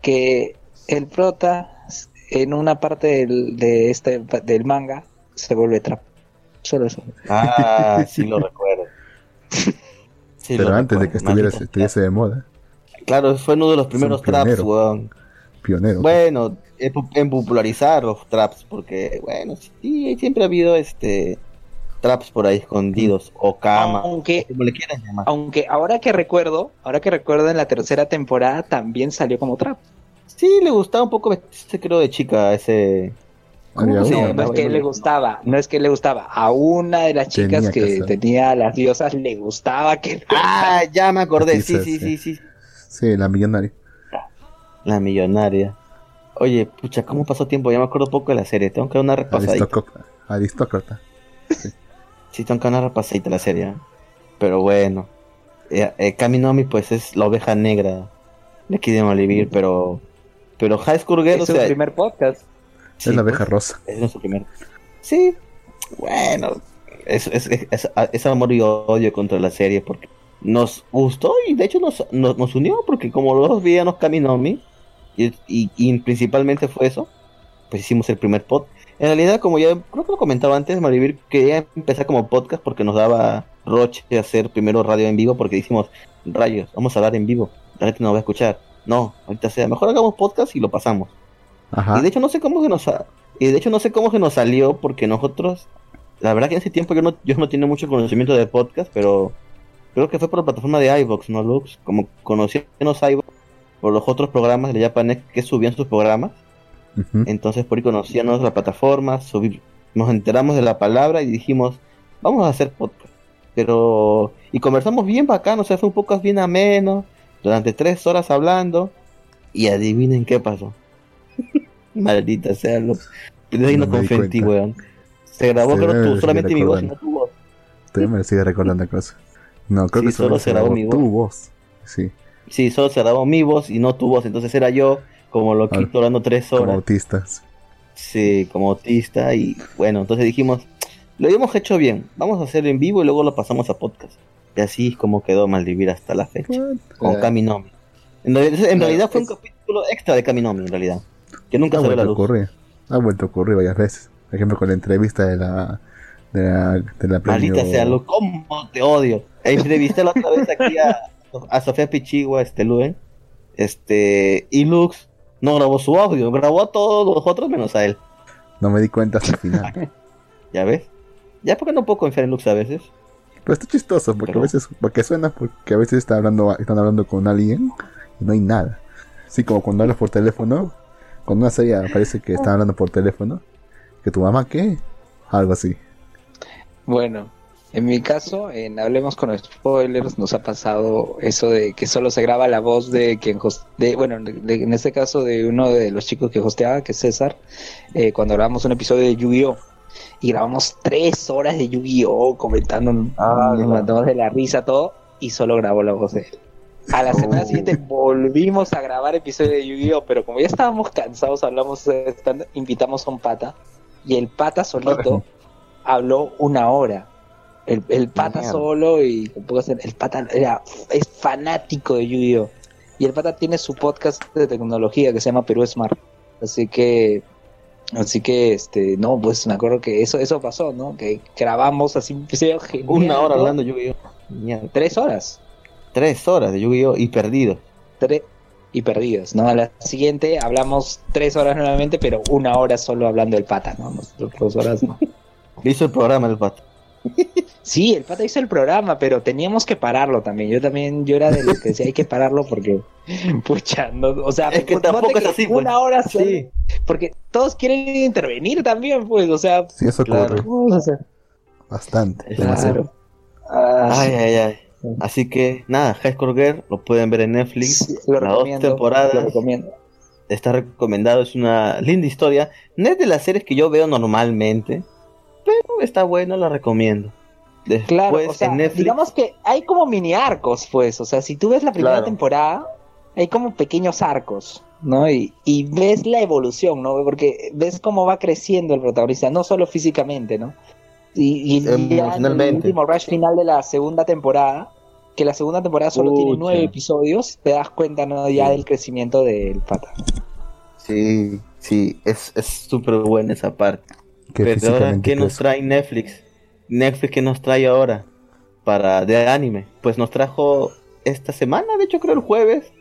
Que el prota en una parte del, de este, del manga se vuelve trap. Solo eso. ah, sí lo recuerdo. Sí Pero lo antes de que estuviera, estuviese de moda. Claro, fue uno de los primeros traps, pionero. weón. Pionero. Bueno, en pu- en popularizar los traps, porque, bueno, sí, siempre ha habido este traps por ahí escondidos, o cama, Aunque, como le quieran llamar. aunque ahora que recuerdo, ahora que recuerdo en la tercera temporada también salió como trap. Sí, le gustaba un poco vestirse, creo, de chica ese... Había ¿cómo se uno, No, es que le gustaba, no es que le gustaba. A una de las chicas Tenía que tenía a las diosas le gustaba que Ah, ya me acordé, sí, sí, sí. sí. Sí, la millonaria. La millonaria. Oye, pucha, ¿cómo pasó tiempo? Ya me acuerdo poco de la serie. Tengo que dar una repasadita. Aristócrata. Aristócrata. Sí, tengo que dar una repasadita la serie. ¿eh? Pero bueno. Eh, eh, Kaminomi, pues, es la oveja negra de aquí de Malivir, pero... Pero High School Girl, o es su sea... primer podcast. sí, es la pues, abeja rosa. Es nuestro primer. Sí, bueno, es, es, es, es- es amor y odio contra la serie porque nos gustó y de hecho nos, nos, nos unió porque como los dos veíamos Kaminomi y, y, y principalmente fue eso, pues hicimos el primer pod. En realidad, como ya creo que lo comentaba antes, Marivir quería empezar como podcast porque nos daba roche hacer primero radio en vivo porque dijimos, rayos, vamos a hablar en vivo, la gente nos va a escuchar. No, ahorita sea, mejor hagamos podcast y lo pasamos. Ajá. Y de hecho no sé cómo se nos y de hecho no sé cómo se nos salió porque nosotros la verdad que en ese tiempo yo no yo no tenía mucho conocimiento de podcast, pero creo que fue por la plataforma de iVoox, ¿no, Lux? Como conocíamos iVoox por los otros programas de Japanet que subían sus programas, entonces por ahí conocíamos la plataforma, subí- nos enteramos de la palabra y dijimos, vamos a hacer podcast. Pero y conversamos bien bacán, o sea, fue un podcast bien ameno, durante tres horas hablando y adivinen qué pasó. Maldita sea, lo... de ahí no, No cuenta. weón. Se grabó, Se creo, tú, solamente mi voz y no tu voz. Todavía me sigue recordando cosa. No, creo Sí, que solo solo se se grabó grabó mi tu voz. Sí, Sí, solo se grabó mi voz y no tu voz, entonces era yo como loquito hablando tres como horas. autistas. Sí, como autista y bueno, entonces dijimos, lo habíamos hecho bien, vamos a hacerlo en vivo y luego lo pasamos a podcast. Y así es como quedó Maldivir hasta la fecha, con Eh, Kaminomi. En, realidad- en realidad fue un capítulo extra de Kaminomi, en realidad, que nunca Ha salió a vuelto la luz. Ha vuelto a ocurrir varias veces. Por ejemplo, con la entrevista de la de la, de la premio- Maldita sea, lo cómo te odio. Entrevisté la otra vez aquí a, a Sofía Pichigua, este Luen, este, y Lux no grabó su audio, grabó a todos los otros menos a él. No me di cuenta hasta el final. ¿Ya ves? Ya porque no puedo confiar en Lux a veces. Pero está chistoso porque Pero- a veces porque suena porque a veces está hablando están hablando con alguien y no hay nada. Sí, como cuando hablas por teléfono, cuando una serie parece que están hablando por teléfono, que tu mamá qué, algo así. Bueno, en mi caso, en Hablemos con Spoilers, nos ha pasado eso de que solo se graba la voz de quien host- de, bueno, de- de- en este caso de uno de los chicos que hosteaba, que es César, eh, cuando grabamos un episodio de Yu-Gi-Oh! Y grabamos tres horas de Yu-Gi-Oh! comentando, Ah, nos matamos de la risa todo, y solo grabó la voz de él. A la semana Oh. siguiente volvimos a grabar episodio de Yu-Gi-Oh! Pero como ya estábamos cansados, hablamos, eh, invitamos a un pata, y el pata solito habló una hora. El, el pata Mierda. solo y tampoco el pata era es fanático de Yu-Gi-Oh! Y el pata tiene su podcast de tecnología que se llama Perú Smart. Así que así que este no, pues me acuerdo que eso eso pasó, ¿no? Que grabamos así genial, Una hora ¿no? hablando Yu-Gi-Oh! Mierda. tres horas. Tres horas de Yu-Gi-Oh! y perdido. Tres y perdidos, ¿no? A la siguiente hablamos tres horas nuevamente, pero una hora solo hablando del pata, ¿no? Nosotros dos horas no. Hizo el programa el pato. Sí, el pata hizo el programa, pero teníamos que pararlo también. Yo también, yo era de los que decía hay que pararlo porque, pucha, no, o sea, Es que tampoco es que así, pues. Una hora Sí. porque todos quieren intervenir también, pues, o sea, Sí, eso Claro. ocurre ¿cómo vamos a hacer? bastante. Claro. demasiado. Ah, Ay, ay, ay. Así que nada, High School Girl lo pueden ver en Netflix. sí, lo las dos temporadas. lo recomiendo. Está recomendado, es una linda historia. No es de las series que yo veo normalmente, está bueno, la recomiendo. Después Claro, o sea, en Netflix. digamos que hay como mini arcos, pues, o sea, si tú ves la primera Claro. temporada, hay como pequeños arcos, ¿no? Y, y ves la evolución, ¿no? Porque ves cómo va creciendo el protagonista, no solo físicamente, ¿no? Y, y ya en el Emocionalmente. último rush final de la segunda temporada, que la segunda temporada solo tiene nueve episodios, te das cuenta, ¿no? Ya Sí. del crecimiento del pata. Sí, sí, es es súper buena esa parte. Que Pero ahora, físicamente ¿qué nos trae Netflix? Netflix, ¿qué nos trae ahora? Para de anime. Pues nos trajo esta semana, de hecho creo el jueves,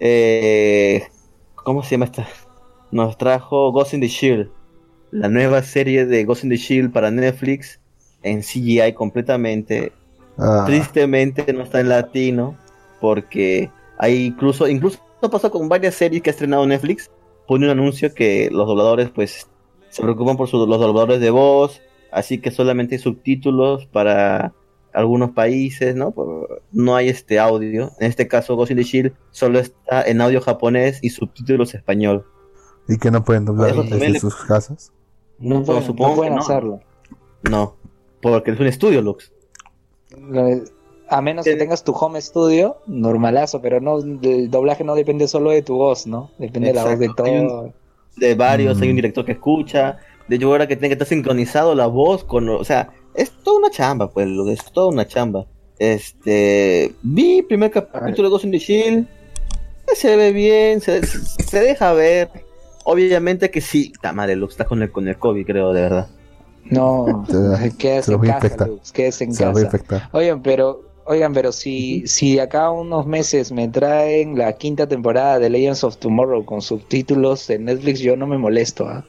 eh, ¿Cómo se llama esta? Nos trajo Ghost in the Shield, la nueva serie de Ghost in the Shield para Netflix en CGI completamente. Ah, Tristemente no está en latino porque hay incluso incluso pasó con varias series que ha estrenado Netflix. Pone un anuncio que los dobladores pues se preocupan por sus- los dobladores de voz, así que solamente hay subtítulos para algunos países, ¿no? No hay este audio. En este caso Ghost in the Shield solo está en audio japonés y subtítulos español. y que no pueden doblar Eso desde le- sus casas. No, No, pueden, supongo no pueden que no. hacerlo. No, porque es un estudio, Lux. A menos que tengas tu home studio, normalazo, pero no, el doblaje no depende solo de tu voz, ¿no? Depende de la voz de Exacto. Hay un- todo. De varios, Mm. hay un director que escucha, de hecho ahora que tiene que estar sincronizado la voz con, o sea, es toda una chamba, pues, lo- es toda una chamba. Este, vi el primer capítulo de Ghost in the Shield, se ve bien, se, se deja ver. Obviamente que sí, está madre, Lux, está con el, con el COVID, creo, de verdad. No, quédese en casa. Lux, quédese en Se casa. Oigan, pero, oigan, pero si, si de acá a unos meses me traen la quinta temporada de Legends of Tomorrow con subtítulos en Netflix, yo no me molesto, ¿ah?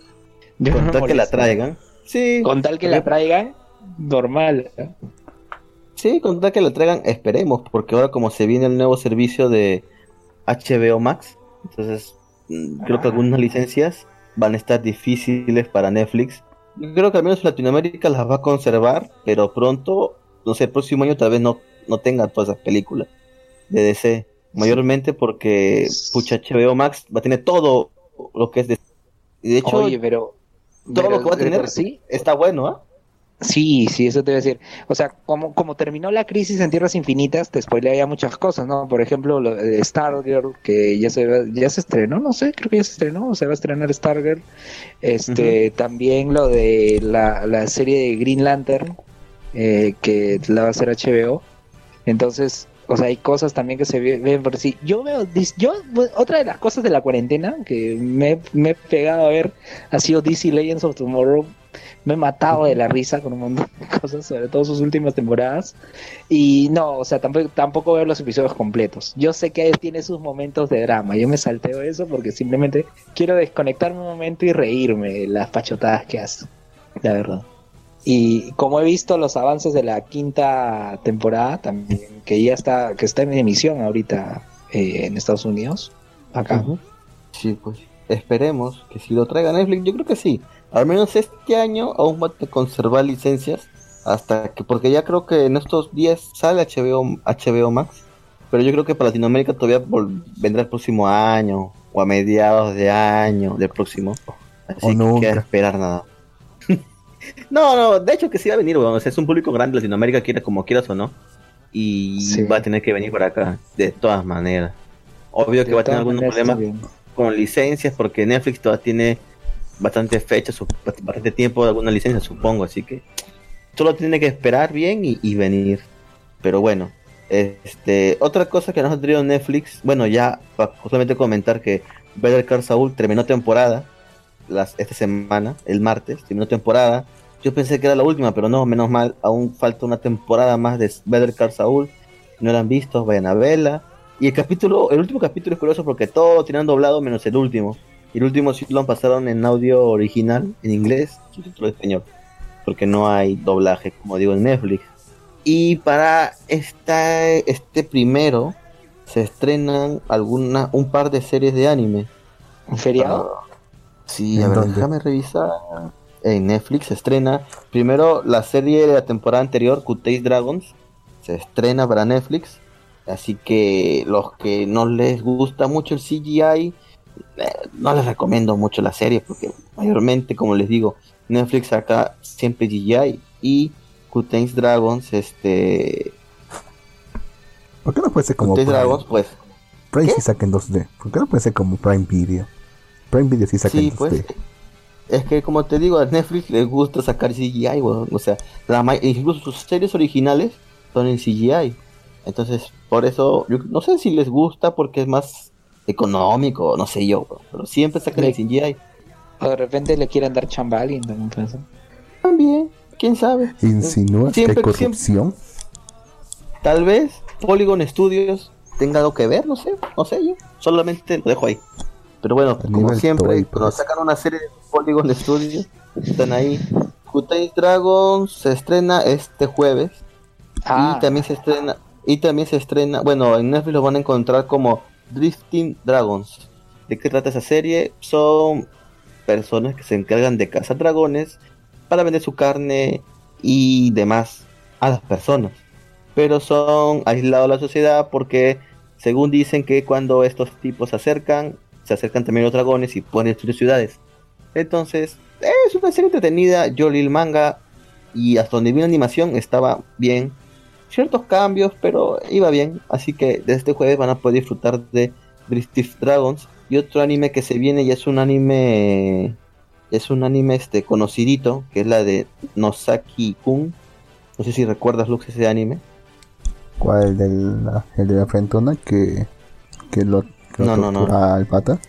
Yo Con no tal me que la traigan. Sí, Con tal que la traigan, normal. ¿ah? sí, con tal que la traigan, esperemos, porque ahora como se viene el nuevo servicio de HBO Max, entonces mm, creo que algunas licencias van a estar difíciles para Netflix. Yo creo que al menos Latinoamérica las va a conservar, pero pronto, no sé, el próximo año tal vez no, no tenga todas esas películas de DC. Mayormente porque, pucha, HBO Max va a tener todo lo que es de... y de hecho, Oye, pero... todo pero lo que va a tener sí, está bueno, ¿ah? Sí, sí, eso te voy a decir. O sea, como, como terminó la crisis en Tierras Infinitas, te spoilea ya muchas cosas, ¿no? Por ejemplo, lo de Stargirl, que ya se, ya se estrenó, no sé, creo que ya se estrenó, o se va a estrenar Stargirl. Este, también lo de la, la serie de Green Lantern, eh, que la va a hacer HBO. Entonces, o sea, hay cosas también que se ve- ven por sí. Yo veo, yo, otra de las cosas de la cuarentena que me, me he pegado a ver ha sido DC Legends of Tomorrow. Me he matado de la risa con un montón de cosas, sobre todo sus últimas temporadas. Y no, o sea, tampoco, tampoco veo los episodios completos. Yo sé que tiene sus momentos de drama. Yo me salteo eso porque simplemente quiero desconectarme un momento y reírme de las pachotadas que hace. La verdad. Y como he visto los avances de la quinta temporada, también, que ya está, que está en emisión ahorita eh, en Estados Unidos, acá. Sí, pues esperemos que si lo traiga Netflix, yo creo que sí. Al menos este año aún va a conservar licencias hasta que, porque ya creo que en estos días sale HBO, HBO Max, pero yo creo que para Latinoamérica todavía vendrá el próximo año o a mediados de año del próximo. Así O que nunca. queda esperar nada. No, no, de hecho que sí va a venir, weón. O sea, es un público grande Latinoamérica, quiera como quieras o no. Y Sí. va a tener que venir para acá, de todas maneras. Obvio que va a tener algunos problemas con licencias porque Netflix todavía tiene bastante fecha, su- bastante tiempo de alguna licencia, supongo, así que solo tiene que esperar bien y, y venir. Pero bueno, este, otra cosa que nos ha traído Netflix, bueno, ya para justamente comentar que Better Call Saul terminó temporada las, esta semana, el martes, terminó temporada. Yo pensé que era la última, pero no, menos mal, aún falta una temporada más de Better Call Saul. No la han visto, vayan a verla. Y el capítulo, el último capítulo es curioso porque todo tienen doblado menos el último. Y el último sí lo pasaron en audio original, en inglés, subtítulo en español. Porque no hay doblaje, como digo, en Netflix. Y para esta, este primero se estrenan alguna, un par de series de anime. ¿Un feriado? Sí, ¿En a ver, dónde? déjame revisar. En Netflix se estrena primero la serie de la temporada anterior, Cutéis Dragons. Se estrena para Netflix. Así que los que no les gusta mucho el CGI, eh, no les recomiendo mucho la serie porque mayormente, como les digo, Netflix saca siempre CGI y Cutéis Dragons, este, ¿Por qué no puede ser como Prime? Dragons, pues Prime sí saca en 2D. ¿Por qué no puede ser como Prime Video? Prime Video sí saca Sí, 2D. pues. Es que como te digo, a Netflix les gusta sacar CGI. O sea, la incluso sus series originales son en CGI. Entonces, por eso, yo no sé si les gusta porque es más económico, no sé yo, pero siempre sacan Le- el CGI. O de repente le quieren dar chamba a alguien también quién sabe. Insinúa que hay Siempre- corrupción. Tal vez Polygon Studios tenga algo que ver, no sé, no sé yo. Solamente lo dejo ahí. Pero bueno, como siempre, Toei, cuando pues. sacan una serie de Polygon Studios, están ahí. Kutai Dragon se estrena este jueves Ah, y también se estrena y también se estrena, bueno, en Netflix lo van a encontrar como Drifting Dragons. ¿De qué trata esa serie? Son personas que se encargan de cazar dragones para vender su carne y demás a las personas. Pero son aislados de la sociedad porque según dicen que cuando estos tipos se acercan, se acercan también los dragones y pueden destruir ciudades. Entonces, es una serie entretenida, yo leí el manga y hasta donde vi la animación estaba bien. Ciertos cambios, pero iba bien. Así que desde este jueves van a poder disfrutar de Drifting Dragons. Y otro anime que se viene y es un anime. Es un anime este conocidito, que es la de Nosaki Kun. No sé si recuerdas, Lux, ese anime. ¿Cuál? El, del, el de la frentona que, que lo No, no, no. al pata.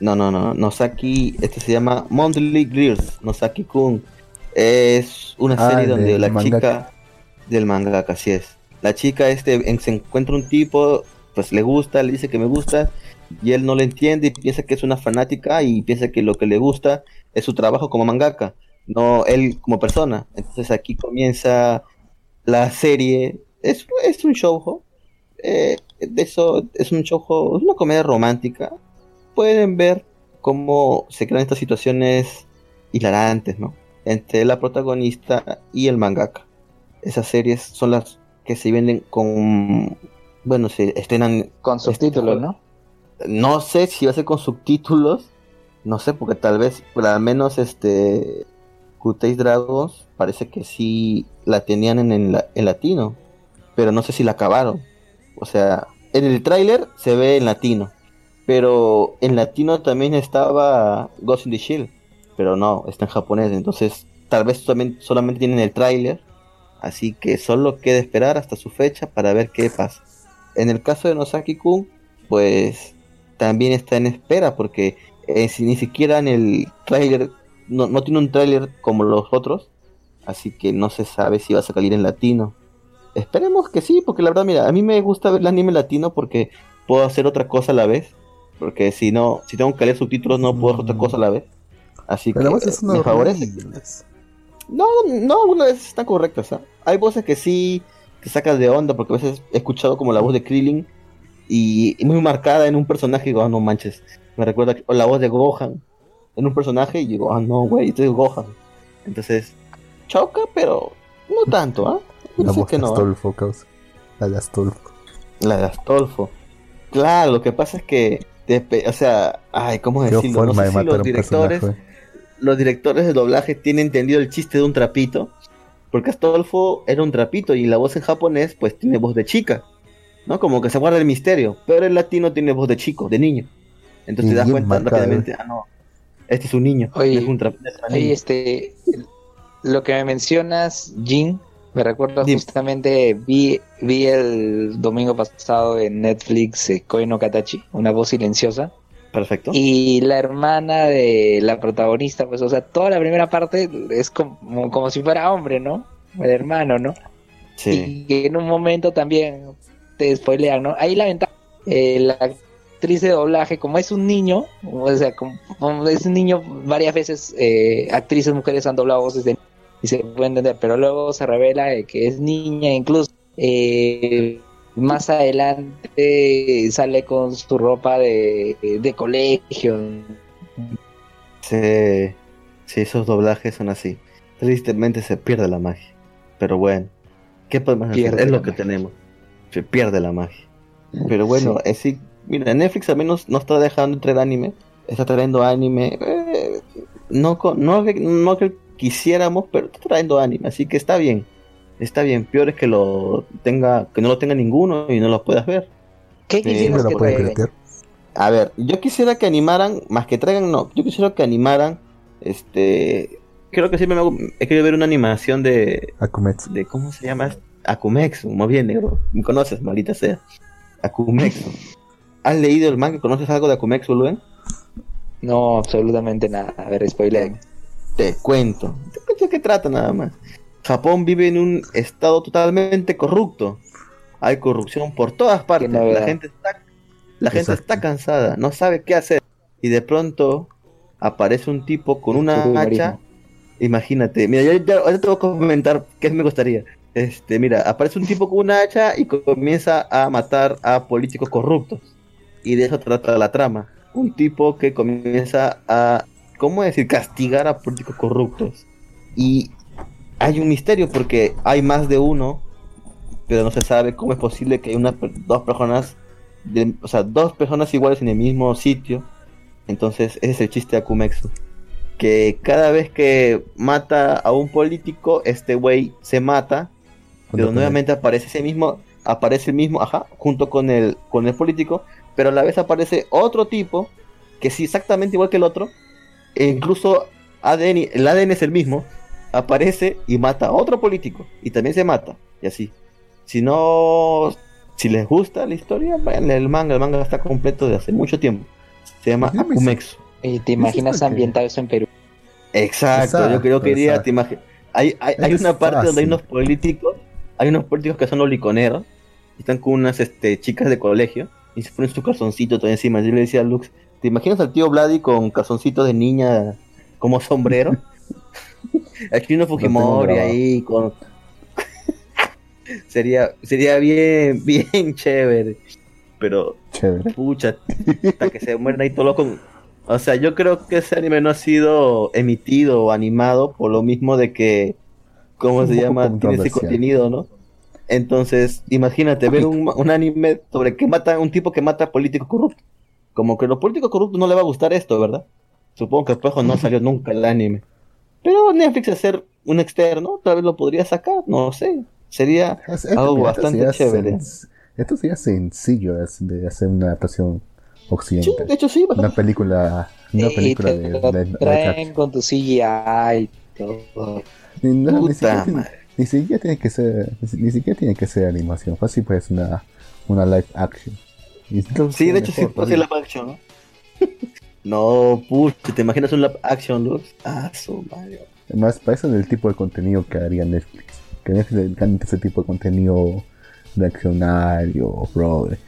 No, no, no. Nosaki, este se llama Monthly Gears. Nosaki Kun. Es una Ah, serie donde la mangaka. chica del mangaka, así es. La chica este en- se encuentra un tipo, pues le gusta, le dice que me gusta y él no le entiende y piensa que es una fanática y piensa que lo que le gusta es su trabajo como mangaka, no él como persona. Entonces aquí comienza la serie. Es, es un show, eh, de eso es un show, es una comedia romántica. Pueden ver cómo se crean estas situaciones hilarantes, ¿no? Entre la protagonista y el mangaka. Esas series son las que se venden con, bueno, se estrenan con subtítulos, ¿no? no sé si va a ser con subtítulos. No sé, porque tal vez, pero al menos este. Kuteis Dragons parece que sí la tenían en, en la- en latino. Pero no sé si la acabaron. O sea, en el tráiler se ve en latino. Pero en latino también estaba Ghost in the Shield. Pero no, está en japonés. Entonces, tal vez solamente, tienen el tráiler. Así que solo queda esperar hasta su fecha para ver qué pasa. En el caso de Nosaki-kun, pues también está en espera porque eh, si ni siquiera en el tráiler no, no tiene un tráiler como los otros, así que no se sabe si va a salir en latino. Esperemos que sí, porque la verdad, mira, a mí me gusta ver el anime latino porque puedo hacer otra cosa a la vez, porque si no, si tengo que leer subtítulos no puedo hacer otra cosa a la vez. Así Pero que eh, son me favorece. horribles. No, no, algunas veces están correctas. ¿ah? Hay voces que sí te sacas de onda, porque a veces he escuchado como la voz de Krillin y, muy marcada en un personaje y digo, ah, no manches. Me recuerda o la voz de Gohan en un personaje y digo, ah, no, güey, este es Gohan. Entonces, choca, pero no tanto, ¿ah? La voz que de no. Astolfo, causa. La de Astolfo. La de Astolfo. Claro, lo que pasa es que, o sea, ay, ¿cómo Qué decirlo? No sé de si los directores personaje. los directores de doblaje tienen entendido el chiste de un trapito, porque Astolfo era un trapito y la voz en japonés pues tiene voz de chica, ¿no? Como que se guarda el misterio, pero el latino tiene voz de chico, de niño. Entonces Y te das cuenta marcada, rápidamente, ah no, este es un niño, Oye, es un trapito. es un Oye, este, lo que me mencionas, Jin, me recuerda Dime. justamente, vi, vi el domingo pasado en Netflix eh, Koi no Katachi, una voz silenciosa, Perfecto. y la hermana de la protagonista, pues, o sea, toda la primera parte es como, como si fuera hombre, ¿no? El hermano, ¿no? Sí. Y que en un momento también te spoilean, ¿no? Ahí la ventaja, eh, la actriz de doblaje, como es un niño, o sea, como, como es un niño, varias veces eh, actrices mujeres han doblado voces de y se puede entender, pero luego se revela de que es niña, incluso eh, más adelante sale con su ropa de, de colegio. Sí, sí, esos doblajes son así. Tristemente se pierde la magia. Pero bueno, ¿qué podemos hacer? Pierde Es lo que tenemos. Se pierde la magia. Pero bueno, Sí. es sí, mira, Netflix al menos no está dejando entrar anime. Está trayendo anime. eh, no, no, no que quisiéramos, pero está trayendo anime. Así que está bien. Está bien. Peor es que lo tenga, que no lo tenga ninguno y no lo puedas ver. ¿Qué Siempre quisieras que traigan? A ver, yo quisiera que animaran, más que traigan, no, yo quisiera que animaran, este, creo que siempre me hago- he querido ver una animación de, Akumetsu. de ¿cómo se llama? Akumetsu, muy bien, negro, me conoces, maldita sea, Akumetsu. ¿Has leído el manga? ¿Conoces algo de Akumetsu, Luen? No, absolutamente nada. A ver, spoiler. Te cuento, te cuento de qué trata nada más. Japón vive en un estado totalmente corrupto. Hay corrupción por todas partes. La gente está, La gente Exacto. está cansada, no sabe qué hacer. Y de pronto aparece un tipo con una hacha. Imagínate, mira, yo ya, te voy a comentar qué me gustaría. Este, mira, aparece un tipo con una hacha y comienza a matar a políticos corruptos. Y de eso trata la trama. Un tipo que comienza a, ¿cómo decir?, castigar a políticos corruptos. Y hay un misterio porque hay más de uno, pero no se sabe cómo es posible que hay una, dos personas, de- o sea, dos personas iguales en el mismo sitio. Entonces, ese es el chiste de Akumexu. Que cada vez que mata a un político, este güey se mata, pero nuevamente aparece ese mismo, aparece el mismo, ajá, junto con el, con el político, pero a la vez aparece otro tipo, que sí, exactamente igual que el otro, e incluso ADN, el ADN es el mismo, aparece y mata a otro político, y también se mata, y así. Si no, si les gusta la historia, vayan el manga, el manga está completo de hace mucho tiempo. Se llama Akumexu. ¿Y te imaginas porque- ambientado eso en Perú? Exacto, yo creo que quería, te Hay, hay, hay una parte donde hay unos políticos, hay unos políticos que son oliconeros, y están con unas este, chicas de colegio, y se ponen su calzoncito todo encima. Yo le decía a Lux, ¿te imaginas al tío Vladi con calzoncito de niña como sombrero? Al chino Fujimori ahí con... sería, sería bien, bien chévere. Pero Chévere. Pucha, hasta que se mueren ahí todo con... O sea, yo creo que ese anime no ha sido emitido o animado por lo mismo de que, ¿cómo se llama? Tiene ese contenido, ¿no? Entonces, imagínate ver un, un anime sobre que mata un tipo que mata a políticos corruptos. Como que a los políticos corruptos no le va a gustar esto, ¿verdad? Supongo que el juego no salió nunca el anime. Pero Netflix hacer un externo, tal vez lo podría sacar, no sé. Sería Es- algo mira, bastante chévere. sen- Esto sería sencillo de hacer- una adaptación Sí, occidental. de hecho sí, Una película, una película te de, de- de- traen con tu CGI y todo. Ni, siquiera, tiene- madre. ni siquiera tiene que ser, ni, ni siquiera tiene que ser animación, fácil pues una, una live action. Sí, de hecho sí puede ser live action, ¿no? no, pucha, ¿te imaginas un live action, Lux? Ah, su madre. Además, para eso es el tipo de contenido que haría Netflix. Que Netflix le encanta ese tipo de contenido reaccionario, bro. De,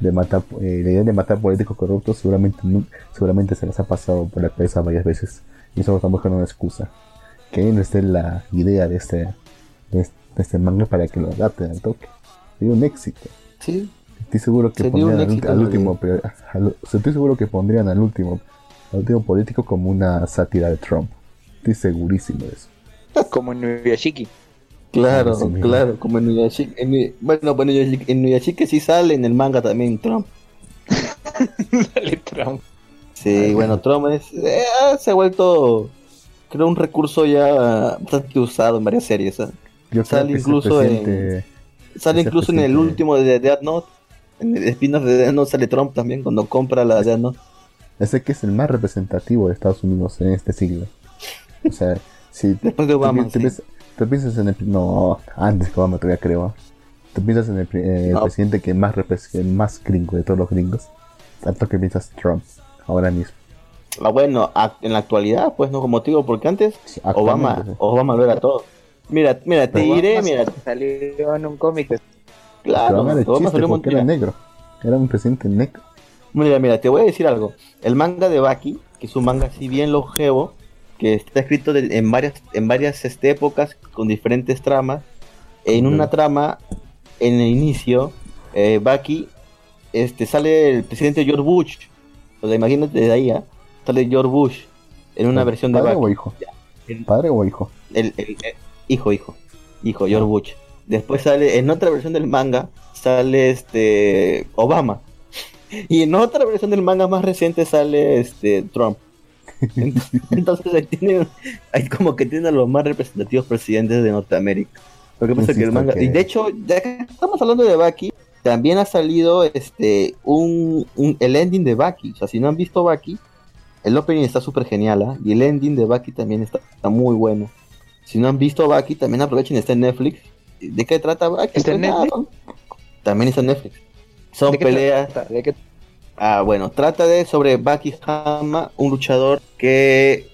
de matar, eh, la idea de matar políticos corruptos seguramente, seguramente se les ha pasado por la cabeza varias veces. Y solo están buscando una excusa. Que no esté la idea de este, de este, de este manga para que lo adapten al toque. Sería un éxito. Sí, Estoy seguro que Sería pondrían al, último, pero- al- estoy seguro que pondrían al último, al último político como una sátira de Trump. Estoy segurísimo de eso. Como en Nuyashiki. claro, Sí, claro, como en Nuyashiki. en bueno, bueno, en Nuyashiki sí sale en el manga también Trump. Dale, Trump. Sí, bueno, Trump es, eh, se ha vuelto, creo, un recurso ya bastante usado en varias series. ¿eh? Yo Sale creo que ese incluso en- Sale incluso en el último de Death Note. En el spin-off de Death Note sale Trump también cuando compra la Death Note. ese que es el más representativo de Estados Unidos en este siglo. O sea, si Después de Obama. sí. piensas, en el... No, antes que Obama todavía creo. Tú piensas en el, eh, el No. presidente que más, que más gringo de todos los gringos. Tanto que piensas Trump, ahora mismo. Ah, bueno, en la actualidad, pues no como te digo, porque antes Obama. Obama lo era todo. Mira, mira, te Pero diré, Obama mira, Salió en un cómic. Claro, era Obama chiste porque era negro. Era un presidente negro. Mira, mira, te voy a decir algo. El manga de Baki, que es un manga así bien longevo, que está escrito de- en varias, en varias este, épocas con diferentes tramas. En una trama, en el inicio, eh, Baki, este, sale el presidente George Bush. O sea, imagínate de ahí, ¿ah? Sale George Bush en una versión de ¿Padre Baki. o hijo? El- ¿Padre o hijo? el, el- el- hijo, hijo, hijo, George Bush. Después sale, en otra versión del manga, sale este Obama. Y en otra versión del manga más reciente sale este Trump. Entonces ahí tienen, ahí como que tienen a los más representativos presidentes de Norteamérica. Lo que pasa es que el manga, que- y de hecho, ya que estamos hablando de Baki, también ha salido este un, un- el ending de Baki. O sea, si no han visto Baki, el opening está súper genial, ¿ah? Y el ending de Baki también está, está muy bueno. Si no han visto Baki, también aprovechen, está en Netflix. ¿De qué trata Baki? ¿Está en Netflix? son- También está en Netflix. Son ¿De qué peleas. trata? ¿De qué- Ah, bueno, trata de sobre Baki Hama, un luchador que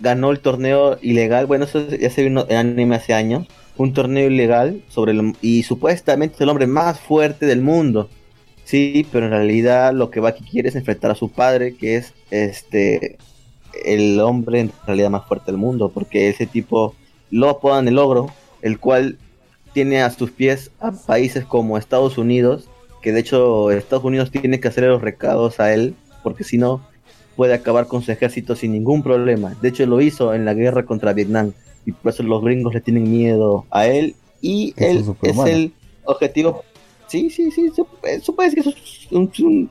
ganó el torneo ilegal. Bueno, eso ya se vio en anime hace años. Un torneo ilegal sobre el- y supuestamente es el hombre más fuerte del mundo. Sí, pero en realidad lo que Baki quiere es enfrentar a su padre, que es este el hombre en realidad más fuerte del mundo, porque ese tipo lo apodan el ogro, el cual tiene a sus pies a países como Estados Unidos, que de hecho Estados Unidos tiene que hacer los recados a él, porque si no puede acabar con su ejército sin ningún problema. De hecho lo hizo en la guerra contra Vietnam, y por eso los gringos le tienen miedo a él, y él es el objetivo. Sí, sí, sí, eso puede decir, es un,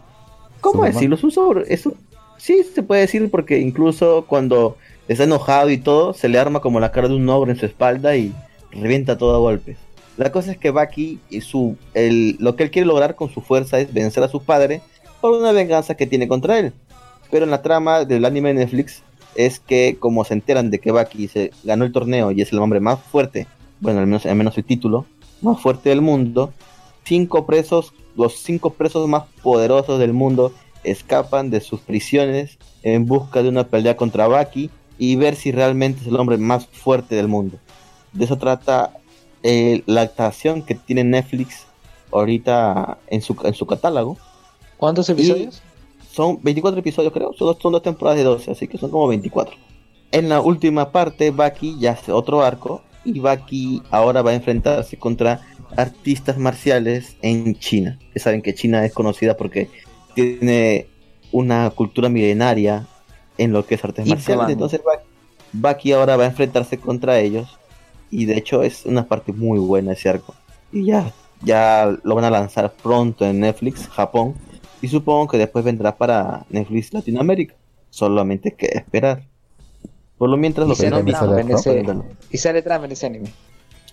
¿cómo decirlo? Es un sobre, es sí, se puede decir porque incluso cuando está enojado y todo, se le arma como la cara de un ogro en su espalda y revienta todo a golpes. La cosa es que Baki y su el, lo que él quiere lograr con su fuerza es vencer a su padre por una venganza que tiene contra él. Pero en la trama del anime de Netflix es que como se enteran de que Baki se ganó el torneo y es el hombre más fuerte, bueno, al menos, menos el título, más fuerte del mundo, cinco presos, los cinco presos más poderosos del mundo escapan de sus prisiones en busca de una pelea contra Baki y ver si realmente es el hombre más fuerte del mundo. De eso trata eh, la actuación que tiene Netflix ahorita en su, en su catálogo. ¿Cuántos episodios? son 24 episodios creo, son, son dos temporadas de 12, así que son como 24. En la última parte, Baki ya hace otro arco y Baki ahora va a enfrentarse contra artistas marciales en China. Que saben que China es conocida porque tiene una cultura milenaria en lo que es artes marciales. Entonces Baki ahora va a enfrentarse contra ellos. Y de hecho es una parte muy buena ese arco. Y ya, ya lo van a lanzar pronto en Netflix, Japón. Y supongo que después vendrá para Netflix Latinoamérica. Solamente que esperar. Por lo mientras lo que ¿Y sale trama en ese anime?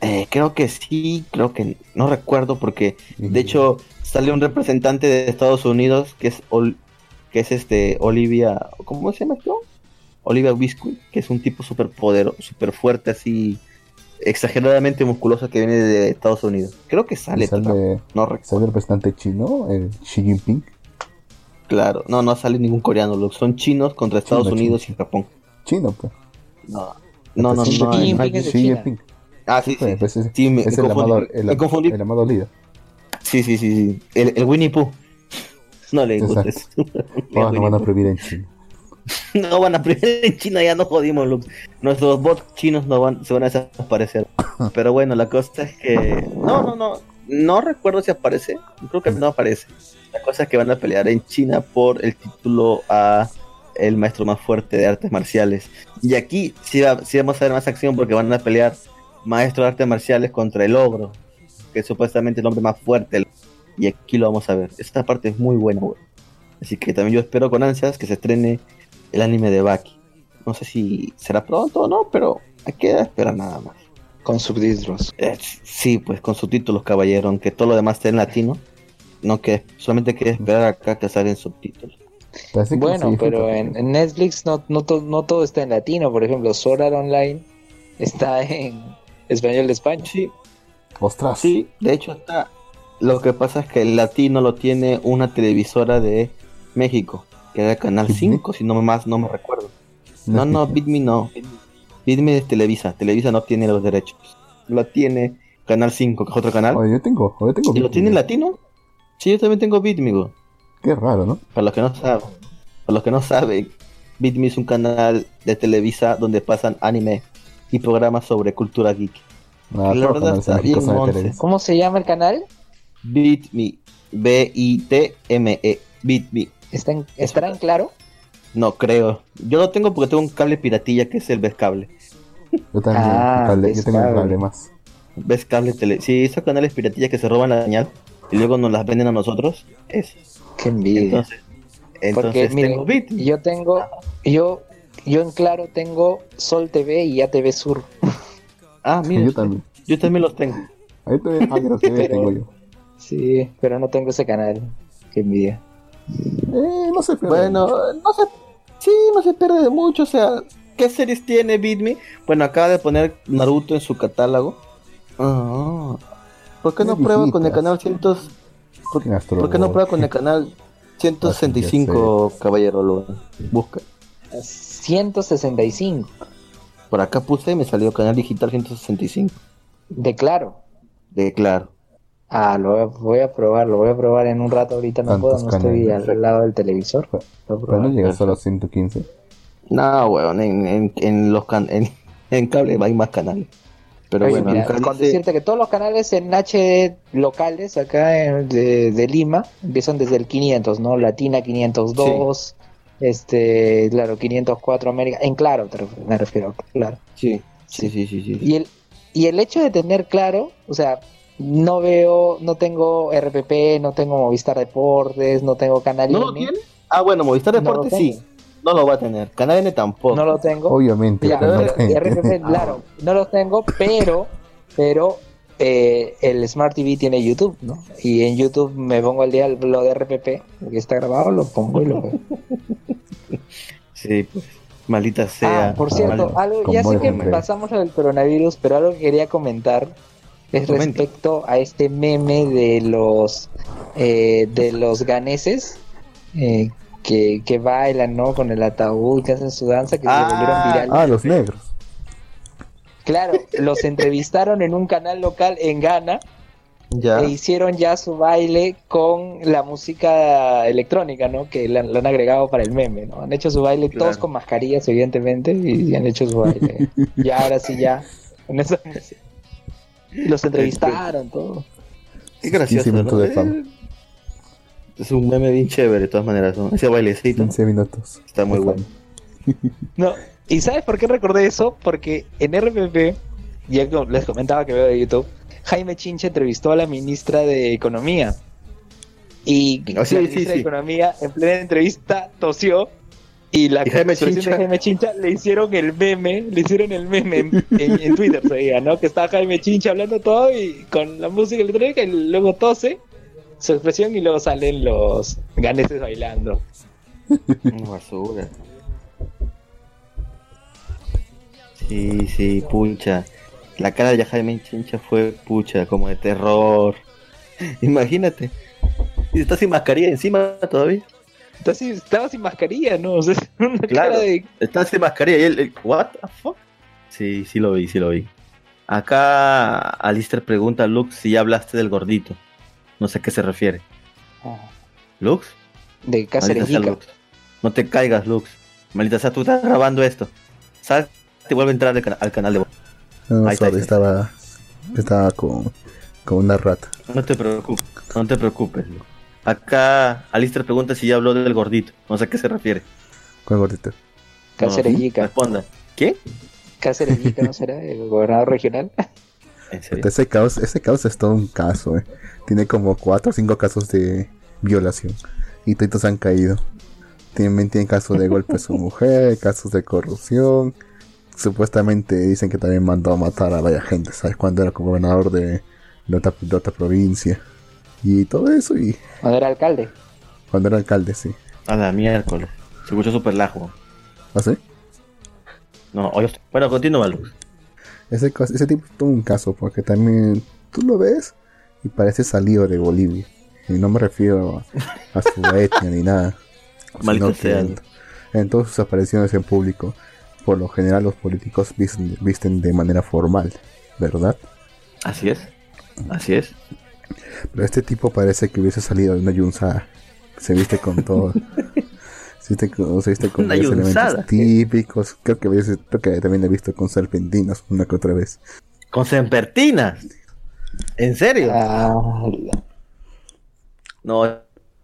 Eh, creo que sí, creo que no recuerdo porque de hecho sale un representante de Estados Unidos que es que es este Olivia, ¿cómo se llama esto? Olivia Biscuit, que es un tipo súper poderoso, súper fuerte así, exageradamente musculoso que viene de Estados Unidos. Creo que sale, sale no, recuerdo. ¿Sale el representante chino, el Xi Jinping? Claro, no, no sale ningún coreano, son chinos contra Estados Unidos y Japón. Chino, pues. No, no, no, no. Xi Jinping. Ah, sí, sí. Pues es, sí me, es el, amado, el, el, amado líder. Sí, sí, sí, sí. El, el Winnie Pooh. No le gusta eso. no van a prohibir en China. no van a prohibir en China, ya no jodimos, Lux. Nuestros bots chinos no van, se van a desaparecer. Pero bueno, la cosa es que. No, no, no. No recuerdo si aparece. Creo que no aparece. La cosa es que van a pelear en China por el título a el maestro más fuerte de artes marciales. Y aquí sí, sí vamos a ver más acción porque van a pelear maestro de artes marciales contra el ogro, que es supuestamente el hombre más fuerte. Y aquí lo vamos a ver. Esta parte es muy buena, Así que también yo espero con ansias que se estrene el anime de Baki. No sé si será pronto o no, pero hay que esperar nada más. Con subtítulos. Eh, sí, pues con subtítulos, caballero, aunque todo lo demás esté en latino. No que solamente hay que esperar acá que salgan subtítulos. Bueno, pero en, Netflix no, no, no todo está en latino. Por ejemplo, Sword Online está en, Español de España. Sí. Ostras. Sí, de hecho está. Lo que pasa es que el latino lo tiene una televisora de México, que era Canal 5, si no más no me recuerdo. No, no, Bitme no. Bitme es Televisa. Televisa no tiene los derechos. Lo tiene Canal 5, que es otro canal. Oye, yo tengo, yo tengo ¿Y lo tiene en latino? Sí, yo también tengo Bitme. Qué raro, ¿no? Para los que no saben, para los que no saben, Bitme es un canal de Televisa donde pasan anime y programas sobre cultura geek. Ah, la verdad está bien ¿Cómo se llama el canal? BitMe. B-I-T-M-E. BitMe. ¿Está en, ¿Estará en claro? No, creo. Yo lo tengo porque tengo un cable piratilla que es el Cable. Yo también. Ah, yo tengo un cable más. Cable tele. Sí, esos canales piratillas que se roban la señal y luego nos las venden a nosotros. Eso. Qué envidia. Entonces, entonces tengo Bit. Yo tengo. Yo yo en claro tengo Sol TV y ATV Sur. Ah, mira. Yo también. Yo también los tengo. Ahí también Agro TV tengo yo. Sí, pero no tengo ese canal. Qué envidia. Eh, no se pierde. Bueno, no se. Sí, no se pierde de mucho. O sea, ¿qué series tiene Bitme? Bueno, acaba de poner Naruto en su catálogo. Ah, ¿Por qué no prueba con el canal 100? ¿Por, ¿Por, qué no prueba con el canal 165, caballero? Lo busca. 165. Por acá puse y me salió canal digital 165. De claro. De claro. Ah, lo voy a, voy a probar, lo voy a probar en un rato. Ahorita no ¿Cuántos puedo, no estoy al lado del televisor. Lo voy a Pero probar. no llega solo a 115. No, weón, en, en, en los can en, en cable hay más canales. Pero Oye, bueno, mira, acá con decirte que todos los canales en HD locales acá en- de, de Lima empiezan desde el 500, ¿no? Latina 502, este, claro, 504 América, en claro te ref- me refiero, claro. sí, sí, sí, sí, sí. Y el, y el hecho de tener claro, o sea, no veo, no tengo RPP, no tengo Movistar Deportes, no tengo Canal ¿No lo tiene? Ah, bueno, Movistar No lo Deportes sí. No lo va a tener. Canal N tampoco. no lo tengo. Obviamente. Ya, no. RPP, claro, no los tengo, pero, pero eh, el Smart TV tiene YouTube, ¿no? Y en YouTube me pongo al día lo de RPP, que está grabado, lo pongo y lo veo. Sí, pues. Maldita sea. Ah, por cierto, algo, ya sé que pasamos al coronavirus, pero algo que quería comentar es Comente. respecto a este meme de los eh, de los ganeses eh, que, que bailan, ¿no? Con el ataúd, que hacen su danza, que se Ah, volvieron virales. Ah, los negros. Claro, los entrevistaron en un canal local en Ghana Ya. e hicieron ya su baile con la música electrónica, ¿no? Que la, la han agregado para el meme, ¿no? Han hecho su baile Claro. todos con mascarillas, evidentemente, y han hecho su baile. y ahora sí ya, con esa música. Los entrevistaron, todo. Qué gracioso. 15 minutos ¿no? de fama. Eh, Es un meme bien chévere, de todas maneras. ¿no? Ese bailecito 15 minutos. está muy bueno. No, ¿y sabes por qué recordé eso? Porque en RPP, ya les comentaba que veo de YouTube, Jaime Chincha entrevistó a la ministra de Economía. Y Ah, sí, la sí, ministra de. Economía en plena entrevista tosió y la Y Jaime Chincha- de Jaime Chincha le hicieron el meme, le hicieron el meme en, en- en Twitter, se diga, ¿no? Que está Jaime Chincha hablando todo y con la música electrónica y luego tose su expresión y luego salen los ganeses bailando. Una basura. Sí, sí, pucha. La cara de Jaime Chincha fue pucha, como de terror. Imagínate. Y está sin mascarilla encima todavía. Estaba sin mascarilla, ¿no? O sea, una Claro. cara de Está sin mascarilla y él, él- what the fuck? Sí, sí lo vi, sí lo vi. Acá Alistair pregunta a Lux si ya hablaste del gordito. No sé a qué se refiere. ¿Lux? de Cáceres. Lux. No te caigas, Lux. Maldita sea, tú estás grabando esto. ¿Sabes? Te vuelve a entrar al, cana- al canal de voz. No, Ahí sorry, está. estaba, estaba con, con una rata. No te preocupes, no te preocupes. Lux. Acá Alistair pregunta si ya habló del gordito. No sé a qué se refiere. ¿Cuál gordito? Cáceres No, Yica. Responda. ¿Qué? Cáceres Yica, ¿no será? El gobernador regional. ¿En serio? Ese caos, ese caos es todo un caso, eh. Tiene como 4 o 5 casos de violación. Y todos han caído. También tiene casos de golpe a su mujer, casos de corrupción. Supuestamente dicen que también mandó a matar a varias gente, ¿sabes? Cuando era como gobernador de, de otra, de otra provincia. Y todo eso, y Cuando era alcalde. cuando era alcalde, sí. A la miércoles. Se escuchó súper lajo. ¿Así? No, oye, bueno, continúa, Lux. Ese, ese tipo es todo un caso, porque también tú lo ves y parece salido de Bolivia. Y no me refiero a, a su etnia ni nada. Sea. en, en todas sus apariciones en público, por lo general los políticos visten, visten de manera formal, ¿verdad? Así es. Así es. Pero este tipo parece que hubiese salido de una yunza. Se viste con todo. se viste con, se viste con Una varios yunzada. elementos típicos. Creo que, creo que también he visto con serpentinas una que otra vez. Con Sempertinas. ¿En serio? Ah, No,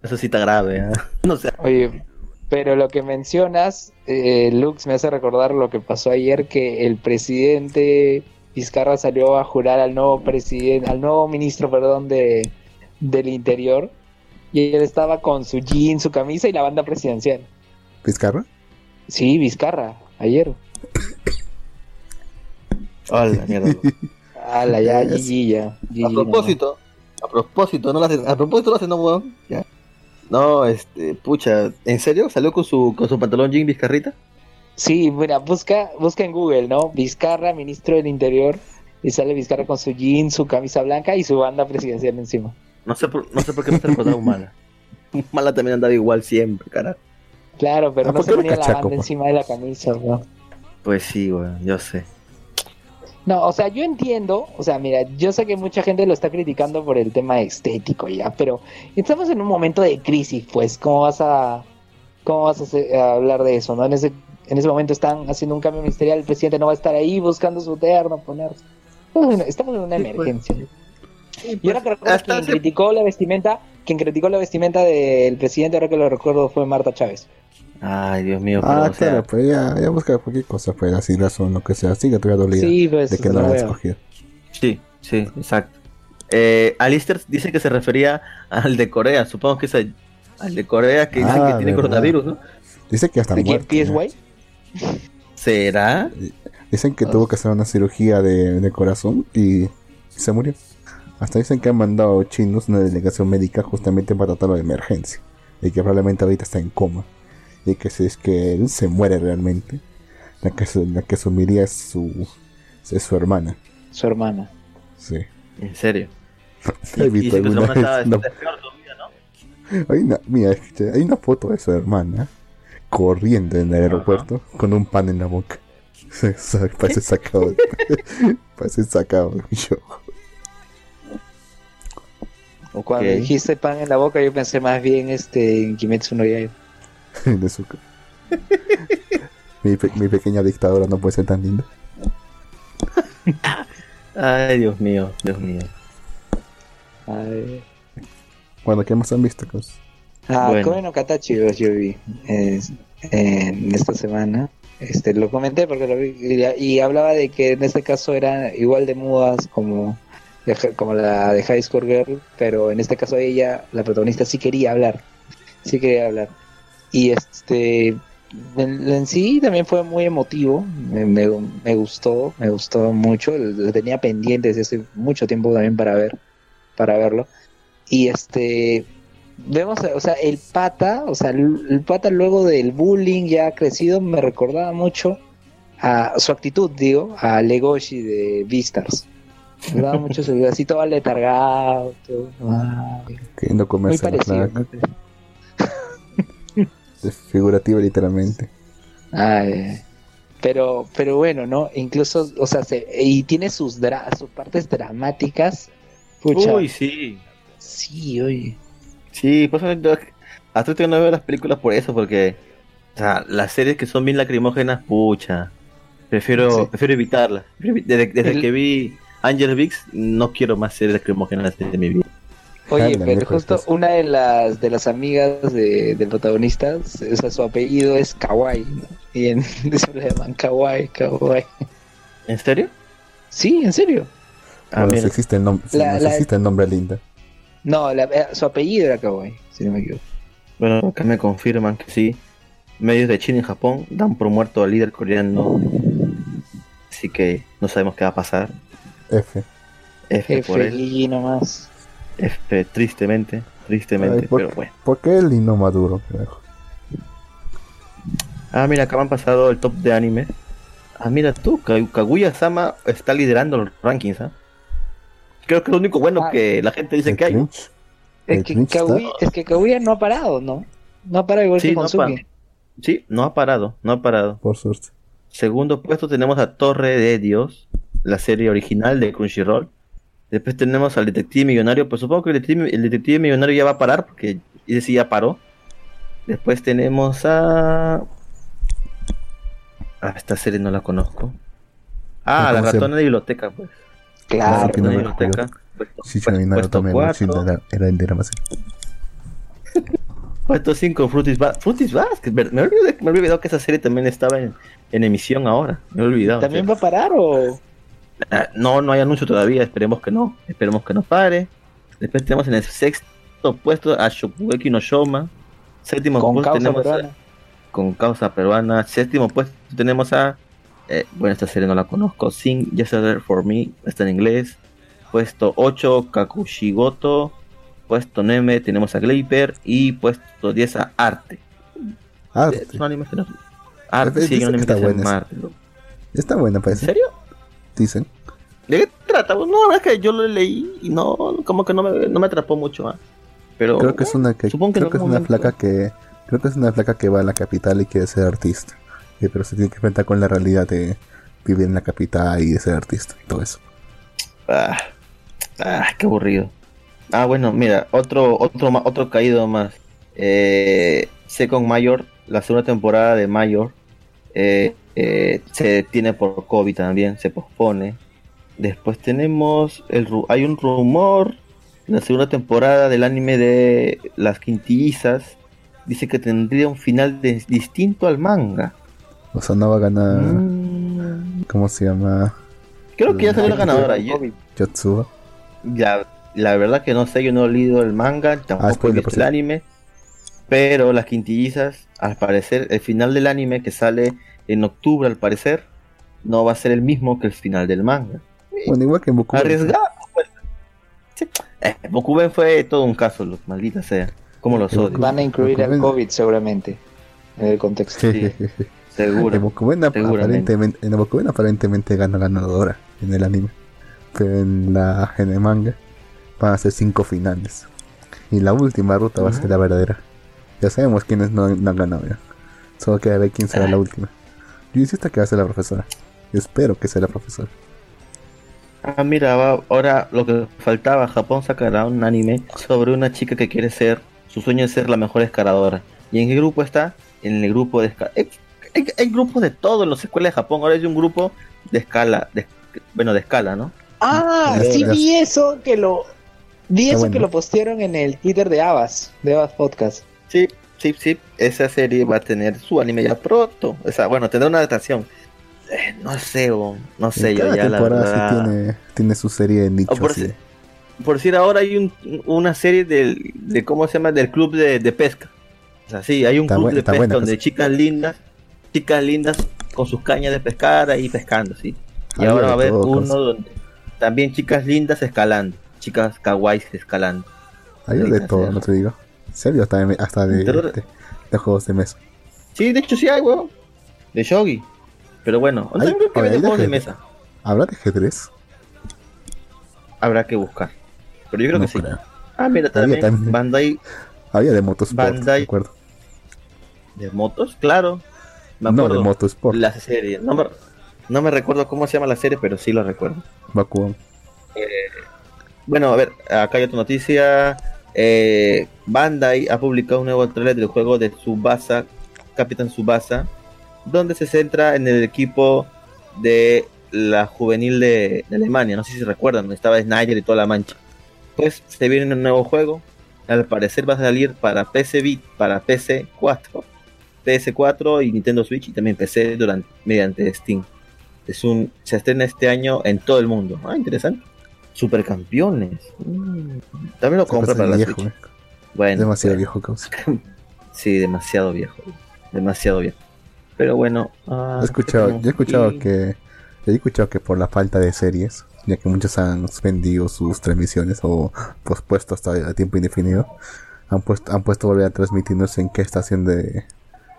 eso sí está grave. ¿eh? No sé. oye, pero lo que mencionas, eh, Lux, me hace recordar lo que pasó ayer, que el presidente Vizcarra salió a jurar al nuevo presidente, al nuevo ministro, perdón, de del interior. Y él estaba con su jean, su camisa y la banda presidencial. ¿Pizcarra? Sí, Vizcarra, ayer. Hola, mierda. Ala, ya, GG, ya. A propósito, a propósito, no lo hacen, a propósito lo hacen, no, weón. Ya. No, este, pucha, ¿en serio? ¿Salió con su, con su pantalón jean Vizcarrita? Sí, mira, busca, busca en Google, ¿no? Vizcarra, ministro del Interior, y sale Vizcarra con su jean, su camisa blanca y su banda presidencial encima. No sé por, no sé por qué me está recordando Humala. Humala también andaba igual siempre, cara. Claro, pero Ah, no ¿por se ponía la banda encima de la camisa, ¿no? Pues sí, weón, yo sé. No, o sea, yo entiendo, o sea, mira, yo sé que mucha gente lo está criticando por el tema estético ya, pero estamos en un momento de crisis, pues, ¿cómo vas a, cómo vas a, hacer- a hablar de eso, no? En ese, en ese momento están haciendo un cambio ministerial, el presidente no va a estar ahí buscando su terno, ponerse. Estamos en- Estamos en una Sí, pues. emergencia. y pues, ahora que recuerdo, quien hace- criticó la vestimenta, quien criticó la vestimenta del presidente, ahora que lo recuerdo, fue Marta Chávez. Ay, Dios mío, pero, Ah, o sea, claro, pues ya, ya busca cualquier cosa, pues así razón, lo que sea. Sigue todavía dolida Sí, pues, de que no la han escogido. Sí, sí, exacto. Eh, Alistair dice que se refería al de Corea, supongo que es al, de Corea que dice Ah, que tiene verdad. coronavirus, ¿no? Dice que hasta ¿De quién? muerto. PSY? ¿Será? Dicen que tuvo que hacer una cirugía de, de corazón y se murió. Hasta dicen que han mandado chinos una delegación médica justamente para tratarlo de emergencia. Y que probablemente ahorita está en coma. Y que si es que él se muere realmente, la que, su- la que asumiría es su, es su hermana. Su hermana. Sí. En serio. Y alguna hermana vez ¿no? hay una, mira, hay una foto de su hermana corriendo en el aeropuerto con un pan en la boca. Parece sacado parece sacado show. O cuando dijiste pan en la boca, yo pensé más bien este en Kimetsu no Yaiba. su- mi, pe- mi pequeña dictadora no puede ser tan linda. Ay, Dios mío, Dios mío. Ay. Bueno, ¿qué más han visto? Cos? Ah, Bueno. Koe no Katachi yo, yo vi es- en esta semana. Este, lo comenté porque lo vi y, y hablaba de que en este caso eran igual de mudas como, como la de High School Girl, pero en este caso ella, la protagonista, sí quería hablar. Sí quería hablar. Y este, en, en sí también fue muy emotivo. Me, me, me gustó, me gustó mucho. Lo tenía pendiente desde hace mucho tiempo también para ver, para verlo. Y este, vemos, o sea, el pata, o sea, el, el pata luego del bullying ya crecido me recordaba mucho a su actitud, digo, a Legoshi de Beastars. Me recordaba mucho su así todo aletargado, todo, Queriendo muy comerse parecido. muy parecido. Es figurativa literalmente. Ay, pero, pero bueno, ¿no? Incluso, o sea, se- y tiene sus, dra- sus partes dramáticas. Pucha, Uy, sí. sí, oye. Sí, pues yo- hasta ahorita no veo las películas por eso, porque o sea, las series que son bien lacrimógenas, pucha, prefiero, Sí. prefiero evitarlas. Desde, desde El- que vi Angel Vix, no quiero más series lacrimógenas de mi vida. Oye, pero justo pues. una de las de las amigas de, del protagonista, o sea, su apellido es Kawaii, ¿no? Y en eso le llaman Kawaii, Kawaii. ¿En serio? Sí, en serio. Ah, Bueno, si mira. existe el, nom- si La- no, si la- existe el nombre linda. No, la- eh, su apellido era Kawaii, si no me equivoco. Bueno, acá me confirman que sí. Medios de China y Japón dan por muerto al líder coreano. Así que no sabemos qué va a pasar. F. F por él. Nomás. F, tristemente, tristemente, Ay, por- pero bueno. ¿Por qué el lindo maduro? Ah, mira, acá me han pasado el top de anime. Ah, mira tú, Ka- Kaguya-sama está liderando los rankings, ¿ah? Creo que es lo único bueno Ah. que la gente dice ¿El que hay. Es ¿El que? Kaguya, es que Kaguya no ha parado, ¿no? No ha parado igual Sí, que no. Sí, no ha parado, no ha parado. Por suerte. Segundo puesto tenemos a Torre de Dios, la serie original de Crunchyroll. Después tenemos al Detective Millonario, pues supongo que el Detective, el Detective Millonario ya va a parar, porque ese sí ya paró. Después tenemos a... Ah, esta serie no la conozco. Ah, ¿Cómo la ratona de biblioteca, pues. Claro. La que no me acuerdo. Puesto, Sí, sí, puesto- no, Naruto cuatro. era, era el de. Puesto 5, Fruities Basket. Fruities Basket. Me, me olvidé, me había olvidado que esa serie también estaba en, en emisión ahora. Me he olvidado. ¿También va a parar o...? Ah, No, no hay anuncio todavía. Esperemos que no. Esperemos que no pare. Después tenemos en el sexto puesto a Shokugeki no Shoma. Séptimo Con puesto causa tenemos a- peruana. con causa peruana. Séptimo puesto tenemos a. eh, bueno, esta serie no la conozco. Sing Yesterday for Me. Está en inglés. Puesto 8, Kakushigoto. Puesto 9 tenemos a Gleiper. Y puesto 10 a Arte. Ah, Es un anime que no- Arte, sí, que un anime que está se llama bueno ese. Arte, ¿no? está buena, ¿En parece. serio? Dicen. ¿De qué trata? No, la verdad es que yo lo leí y no, como que no me, no me atrapó mucho. ¿ah? Pero Creo que es una que, supongo que creo en que es una momento- flaca que creo que es una flaca que va a la capital y quiere ser artista. Pero se tiene que enfrentar con la realidad de, vivir en la capital y de ser artista y todo eso. Ah, ah, qué aburrido. Ah, bueno, mira, otro, otro, otro caído más. Eh, Second Mayor, la segunda temporada de Mayor, eh, eh, se detiene por COVID también, se pospone. Después tenemos, el, hay un rumor, la segunda temporada del anime de Las Quintillizas, dice que tendría un final distinto al manga. O sea, no va a ganar. Mm. ¿Cómo se llama? Creo que ya salió la ganadora. Yotsuba. Ya, la verdad que no sé, yo no he leído el manga, tampoco ah, he visto el anime. Pero las quintillizas, al parecer, el final del anime que sale en octubre, al parecer, no va a ser el mismo que el final del manga. Bueno, igual que en Bokuben. Arriesgado, pues. Eh, Bokuben fue todo un caso, los maldita sea. Como los odio. Van a incluir el COVID seguramente en el contexto. seguro. En Bokuben, aparentemente, aparentemente gana la ganadora en el anime. Pero en, la, en el manga van a ser cinco finales. Y la última ruta va a ser la verdadera. Ya sabemos quiénes no, han ganado ya. Solo queda ver quién será la última. Yo insisto que va a ser la profesora. Yo espero que sea la profesora. Ah, mira, ahora lo que faltaba, Japón sacará un anime sobre una chica que quiere ser, su sueño es ser la mejor escaladora. ¿Y en qué grupo está? En el grupo de escala. Hay, grupos de todo en las escuelas de Japón. Ahora hay un grupo de escala, de, bueno, de escala, ¿no? Ah, sí vi eso que lo vi eso que lo postearon en el Twitter de Abas, de Abas Podcast. Sí, sí, sí. Esa serie va a tener su anime ya pronto. O sea, bueno, tendrá una adaptación. Eh, no sé, no sé, yo ya la verdad... tiene, tiene su serie en nicho. Por, por, decir, ahora hay un, una serie del, de, ¿cómo se llama? Del club de, de pesca. O sea, sí, hay un club de pesca donde chicas lindas, chicas lindas con sus cañas de pescar ahí pescando, sí. Y ahora va a haber uno donde también chicas lindas escalando, chicas kawaiis escalando. Hay de todo, no te digo. serio, hasta de, hasta de, de, juegos de mesa. Sí, de hecho sí hay, weón. De shogi. Pero bueno, hay, que vende juegos de mesa. ¿Habrá de ajedrez? Habrá que buscar. Pero yo creo que sí. Ah, mira, también, Bandai. Había de motos, Bandai. ¿De motos? Claro. No, de motosport. La serie. No me, no me recuerdo cómo se llama la serie, pero sí lo recuerdo. Bakugan. Eh, bueno, a ver, acá hay otra noticia. Eh, Bandai ha publicado un nuevo trailer del juego de Subasa, Capitán Subasa, donde se centra en el equipo de la juvenil de, Alemania. No sé si recuerdan, estaba Snyder y toda la mancha. Pues se viene un nuevo juego. Al parecer va a salir para PC para PC 4, PS4 y Nintendo Switch y también PC durante, mediante Steam. Es un, se estrena este año en todo el mundo. Ah, interesante. Supercampeones. Mm, también lo compré para la Switch. Eh. Bueno, demasiado viejo, causa. sí, demasiado viejo. Demasiado viejo. Pero bueno. Ah, he escuchado, yo he escuchado que. He escuchado que por la falta de series, ya que muchos han suspendido sus transmisiones o pospuesto hasta a tiempo indefinido, han puesto, han puesto a volver a transmitirnos en qué estación de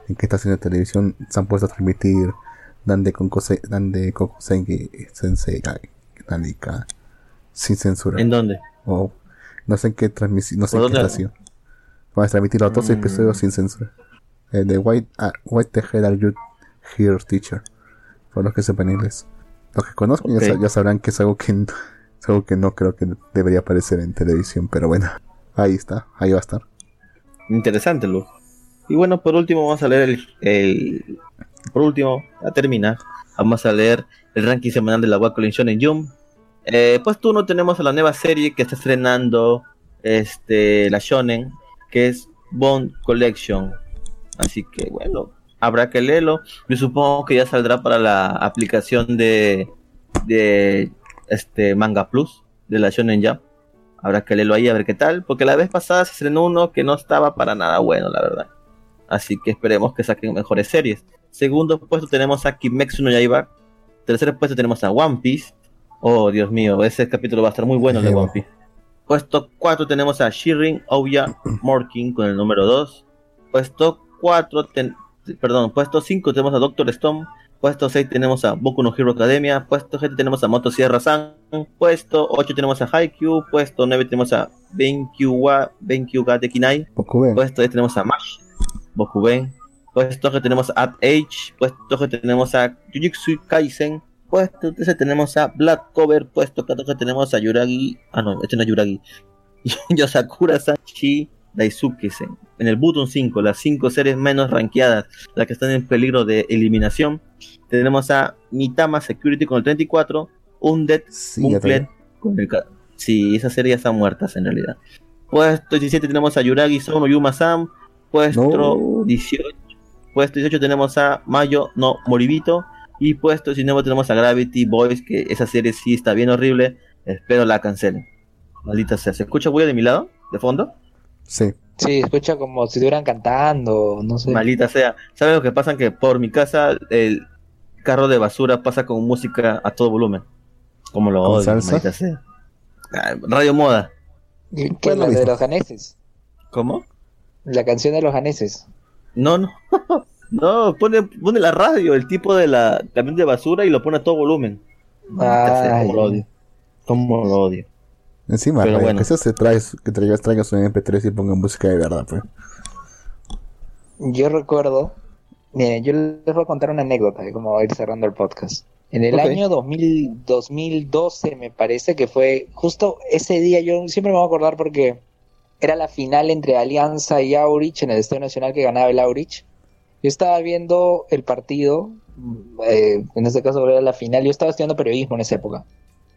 en qué estación de televisión se han puesto a transmitir Dande Dande Kokusengi Sensei Nanika sin censura. ¿En dónde? O no sé en qué transmisión, no sé en qué estación. Van a transmitir los dos mm. episodios sin censura. Eh, de White, uh, White the Hell Are You Here Teacher. Por los que sepan inglés. Los que conozcan ya, sabrán que es algo que, es algo que no creo que debería aparecer en televisión, pero bueno, ahí está, ahí va a estar. Interesante, Lu. Y bueno, por último vamos a leer el, por último, a terminar, vamos a leer el ranking semanal de la Wacom Shonen Jump. Eh, pues tú no tenemos a la nueva serie que está estrenando este la Shonen, que es Bond Collection. Así que bueno, habrá que leerlo. Yo supongo que ya saldrá para la aplicación de, de este Manga Plus de la Shonen Jump. Habrá que leerlo ahí a ver qué tal, porque la vez pasada se estrenó uno que no estaba para nada bueno, la verdad. Así que esperemos que saquen mejores series. Segundo puesto tenemos a Kimetsu no Yaiba. Tercer puesto tenemos a One Piece. Oh, Dios mío, ese capítulo va a estar muy bueno de One Piece. Puesto 4 tenemos a Shirin Ouya Morkin con el número 2. Puesto 4, perdón, puesto 5 tenemos a Doctor Stone. Puesto 6 tenemos a Boku no Hero Academia. Puesto 7 tenemos a Moto Sierra San. Puesto 8 tenemos a Haikyuu. Puesto 9 tenemos a Benkyu wa Benkyu ga Dekinai. Puesto 10 tenemos a Mash. Bokuben. Puesto que tenemos a Age. Puesto que tenemos a Jujutsu Kaisen. puesto 13 tenemos a Black Cover, puesto 14 tenemos a Yuragi, ah no, este no es Yuragi, Yosakura Sachi Daisuke Sen. En el Button 5, las 5 series menos rankeadas, las que están en peligro de eliminación, tenemos a Mitama Security con el 34, Undead Sí, también. con el Sí, esas series ya están muertas en realidad. Puesto 17 tenemos a Yuragi Sono Yuma Sam. Puesto No. 18. Puesto 18 tenemos a Mayo no Moribito. Y puesto 19 tenemos a Gravity Boys, que esa serie sí está bien horrible. Espero la cancelen. Maldita sea. ¿Se escucha bulla de mi lado? ¿De fondo? Sí. Sí, escucha como si estuvieran cantando, no sé. Maldita sea. ¿Sabes lo que pasa? Que por mi casa el carro de basura pasa con música a todo volumen. Como lo ¿Con odio, salsa? maldita sea. Radio Moda. ¿Qué es lo la de los janeses? ¿Cómo? La canción de los janeses. No, no. No, pone, pone la radio, el tipo de la camión de basura y lo pone a todo volumen. Sea, Ay. Como lo odio. Como lo odio. Encima, Pero Raya, bueno. que eso se trae, que traigas, traigas un MP3 y ponga música de verdad, pues. Yo recuerdo, miren, yo les voy a contar una anécdota de cómo va a ir cerrando el podcast. En el Ok. año 2000, 2012 me parece que fue justo ese día, yo siempre me voy a acordar porque era la final entre Alianza y Aurich en el Estadio Nacional que ganaba el Aurich. Yo estaba viendo el partido, eh, en este caso era la final, yo estaba estudiando periodismo en esa época.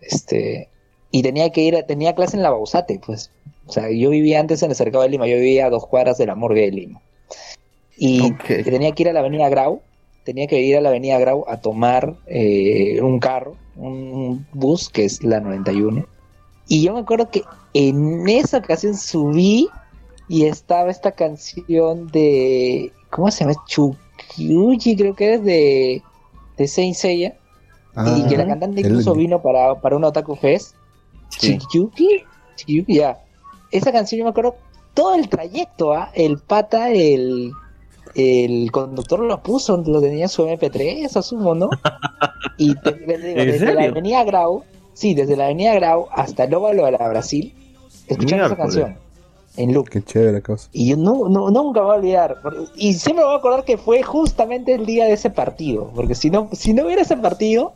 Este, y tenía que ir, a- tenía clase en la Bausate, pues. O sea, yo vivía antes en el cercado de Lima, yo vivía a dos cuadras de la morgue de Lima. Y tenía que ir a la avenida Grau, tenía que ir a la avenida Grau a tomar eh, un carro, un bus, que es la 91. Y yo me acuerdo que en esa ocasión subí y estaba esta canción de, ¿cómo se llama? Chukyuji, creo que es de, de Saint Seiya. y que la Ah, cantante el- incluso vino para, para un Otaku Fest. Sí. Chikiyuki, ya. Esa canción yo me acuerdo todo el trayecto, ¿ah? El pata, el, el conductor lo puso, lo tenía en su MP3, asumo, ¿no? Y te- digo, ¿En desde la avenida Grau, sí, desde la avenida Grau hasta el óvalo de la Brasil, escuchando esa canción en loop. Qué chévere cosa. Y yo no, no, nunca me voy a olvidar. Y siempre me voy a acordar que fue justamente el día de ese partido. Porque si no, si no hubiera ese partido,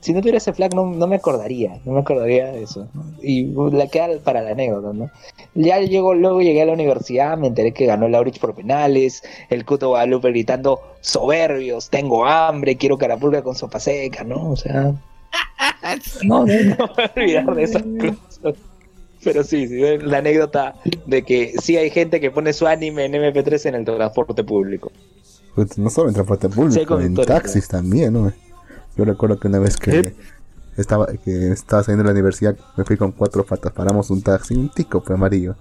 si no tuviera ese flag, no, no me acordaría. No me acordaría de eso. ¿no? Y la queda para la anécdota, ¿no? Ya llegó, luego llegué a la universidad, me enteré que ganó Laurich por penales. El Cuto Guadalupe gritando, soberbios, tengo hambre, quiero carapulga con sopa seca, ¿no? O sea. No, no, voy a olvidar de esas cosas. Pero sí, sí, la anécdota de que sí hay gente que pone su anime en MP3 en el transporte público. Pues, no solo en transporte público, en taxis también, ¿no? Yo recuerdo que una vez que ¿Eh? estaba que estaba saliendo de la universidad, me fui con cuatro patas, paramos un taxi, un tico pues amarillo.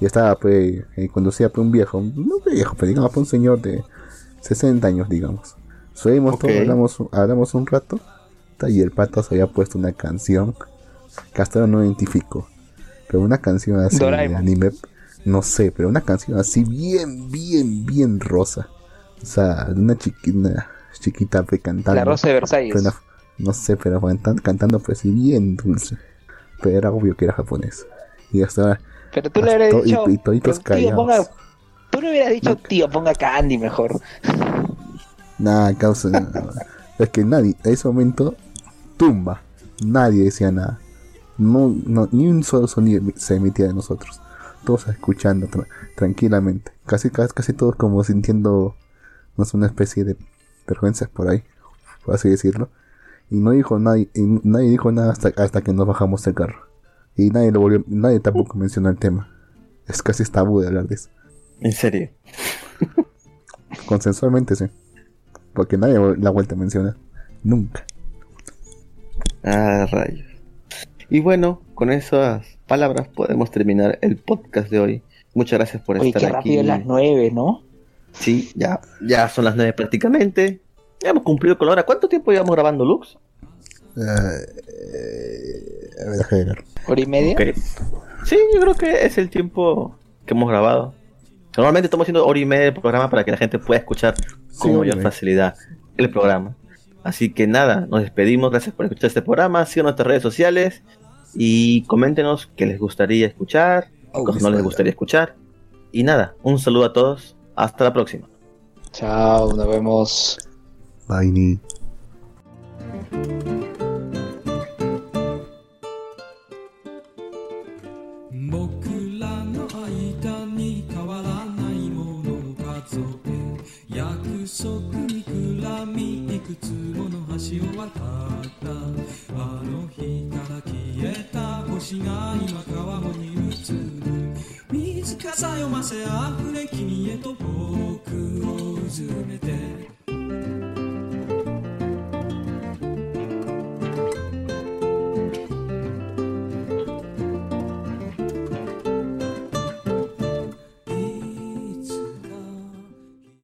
Y estaba pues, eh, conducía pues un viejo, no viejo, pero digamos pues, un señor de 60 años, digamos. Subimos Ok. todo, hablamos, hablamos un rato, y el pato se había puesto una canción que hasta ahora no identifico. Pero una canción así de Doraemon. anime, no sé, pero una canción así bien, bien, bien rosa. O sea, una chiquita, chiquita pues, cantando. La Rosa de Versalles. Una- no sé, pero cantan- cantando pues sí bien dulce. Pero era obvio que era japonés. Y hasta ahora, Pero tú le hubieras to- y- dicho. y toditos tío, ponga, tú le hubieras dicho, tío, ponga Candy mejor. nada, causa. es que nadie, a ese momento, tumba. Nadie decía nada. No, no, ni un solo sonido se emitía de nosotros. Todos escuchando tra- tranquilamente. Casi, casi, casi todos como sintiendo, no sé, una especie de vergüenza por ahí, por así decirlo. Y no dijo nadie, y nadie dijo nada hasta, hasta que nos bajamos del carro. Y nadie lo volvió, nadie tampoco mencionó el tema. Es casi tabú de hablar de eso. En serio. Consensualmente sí. Porque nadie la ha vuelto a mencionar. Nunca. Ah, rayos. Y bueno, con esas palabras podemos terminar el podcast de hoy. Muchas gracias por Oye, estar qué aquí. rápido las nueve, ¿no? Sí, ya, ya son las nueve prácticamente. Ya hemos cumplido con la hora. ¿Cuánto tiempo llevamos grabando, Lux? Eh, a ver, déjame ver. Hora y media. Sí, yo creo que es el tiempo que hemos grabado. Normalmente estamos haciendo hora y media de programa para que la gente pueda escuchar con Sí, mayor facilidad el programa. Así que nada, nos despedimos. Gracias por escuchar este programa. Sigan nuestras redes sociales y coméntenos qué les gustaría escuchar, qué cosas no les gustaría escuchar. Y nada, un saludo a todos. Hasta la próxima. Chao, nos vemos. Bye, 橋を渡った。あの日から消えた星が今川面に映る。水かさ読ませあふれ君へと僕をうずめて。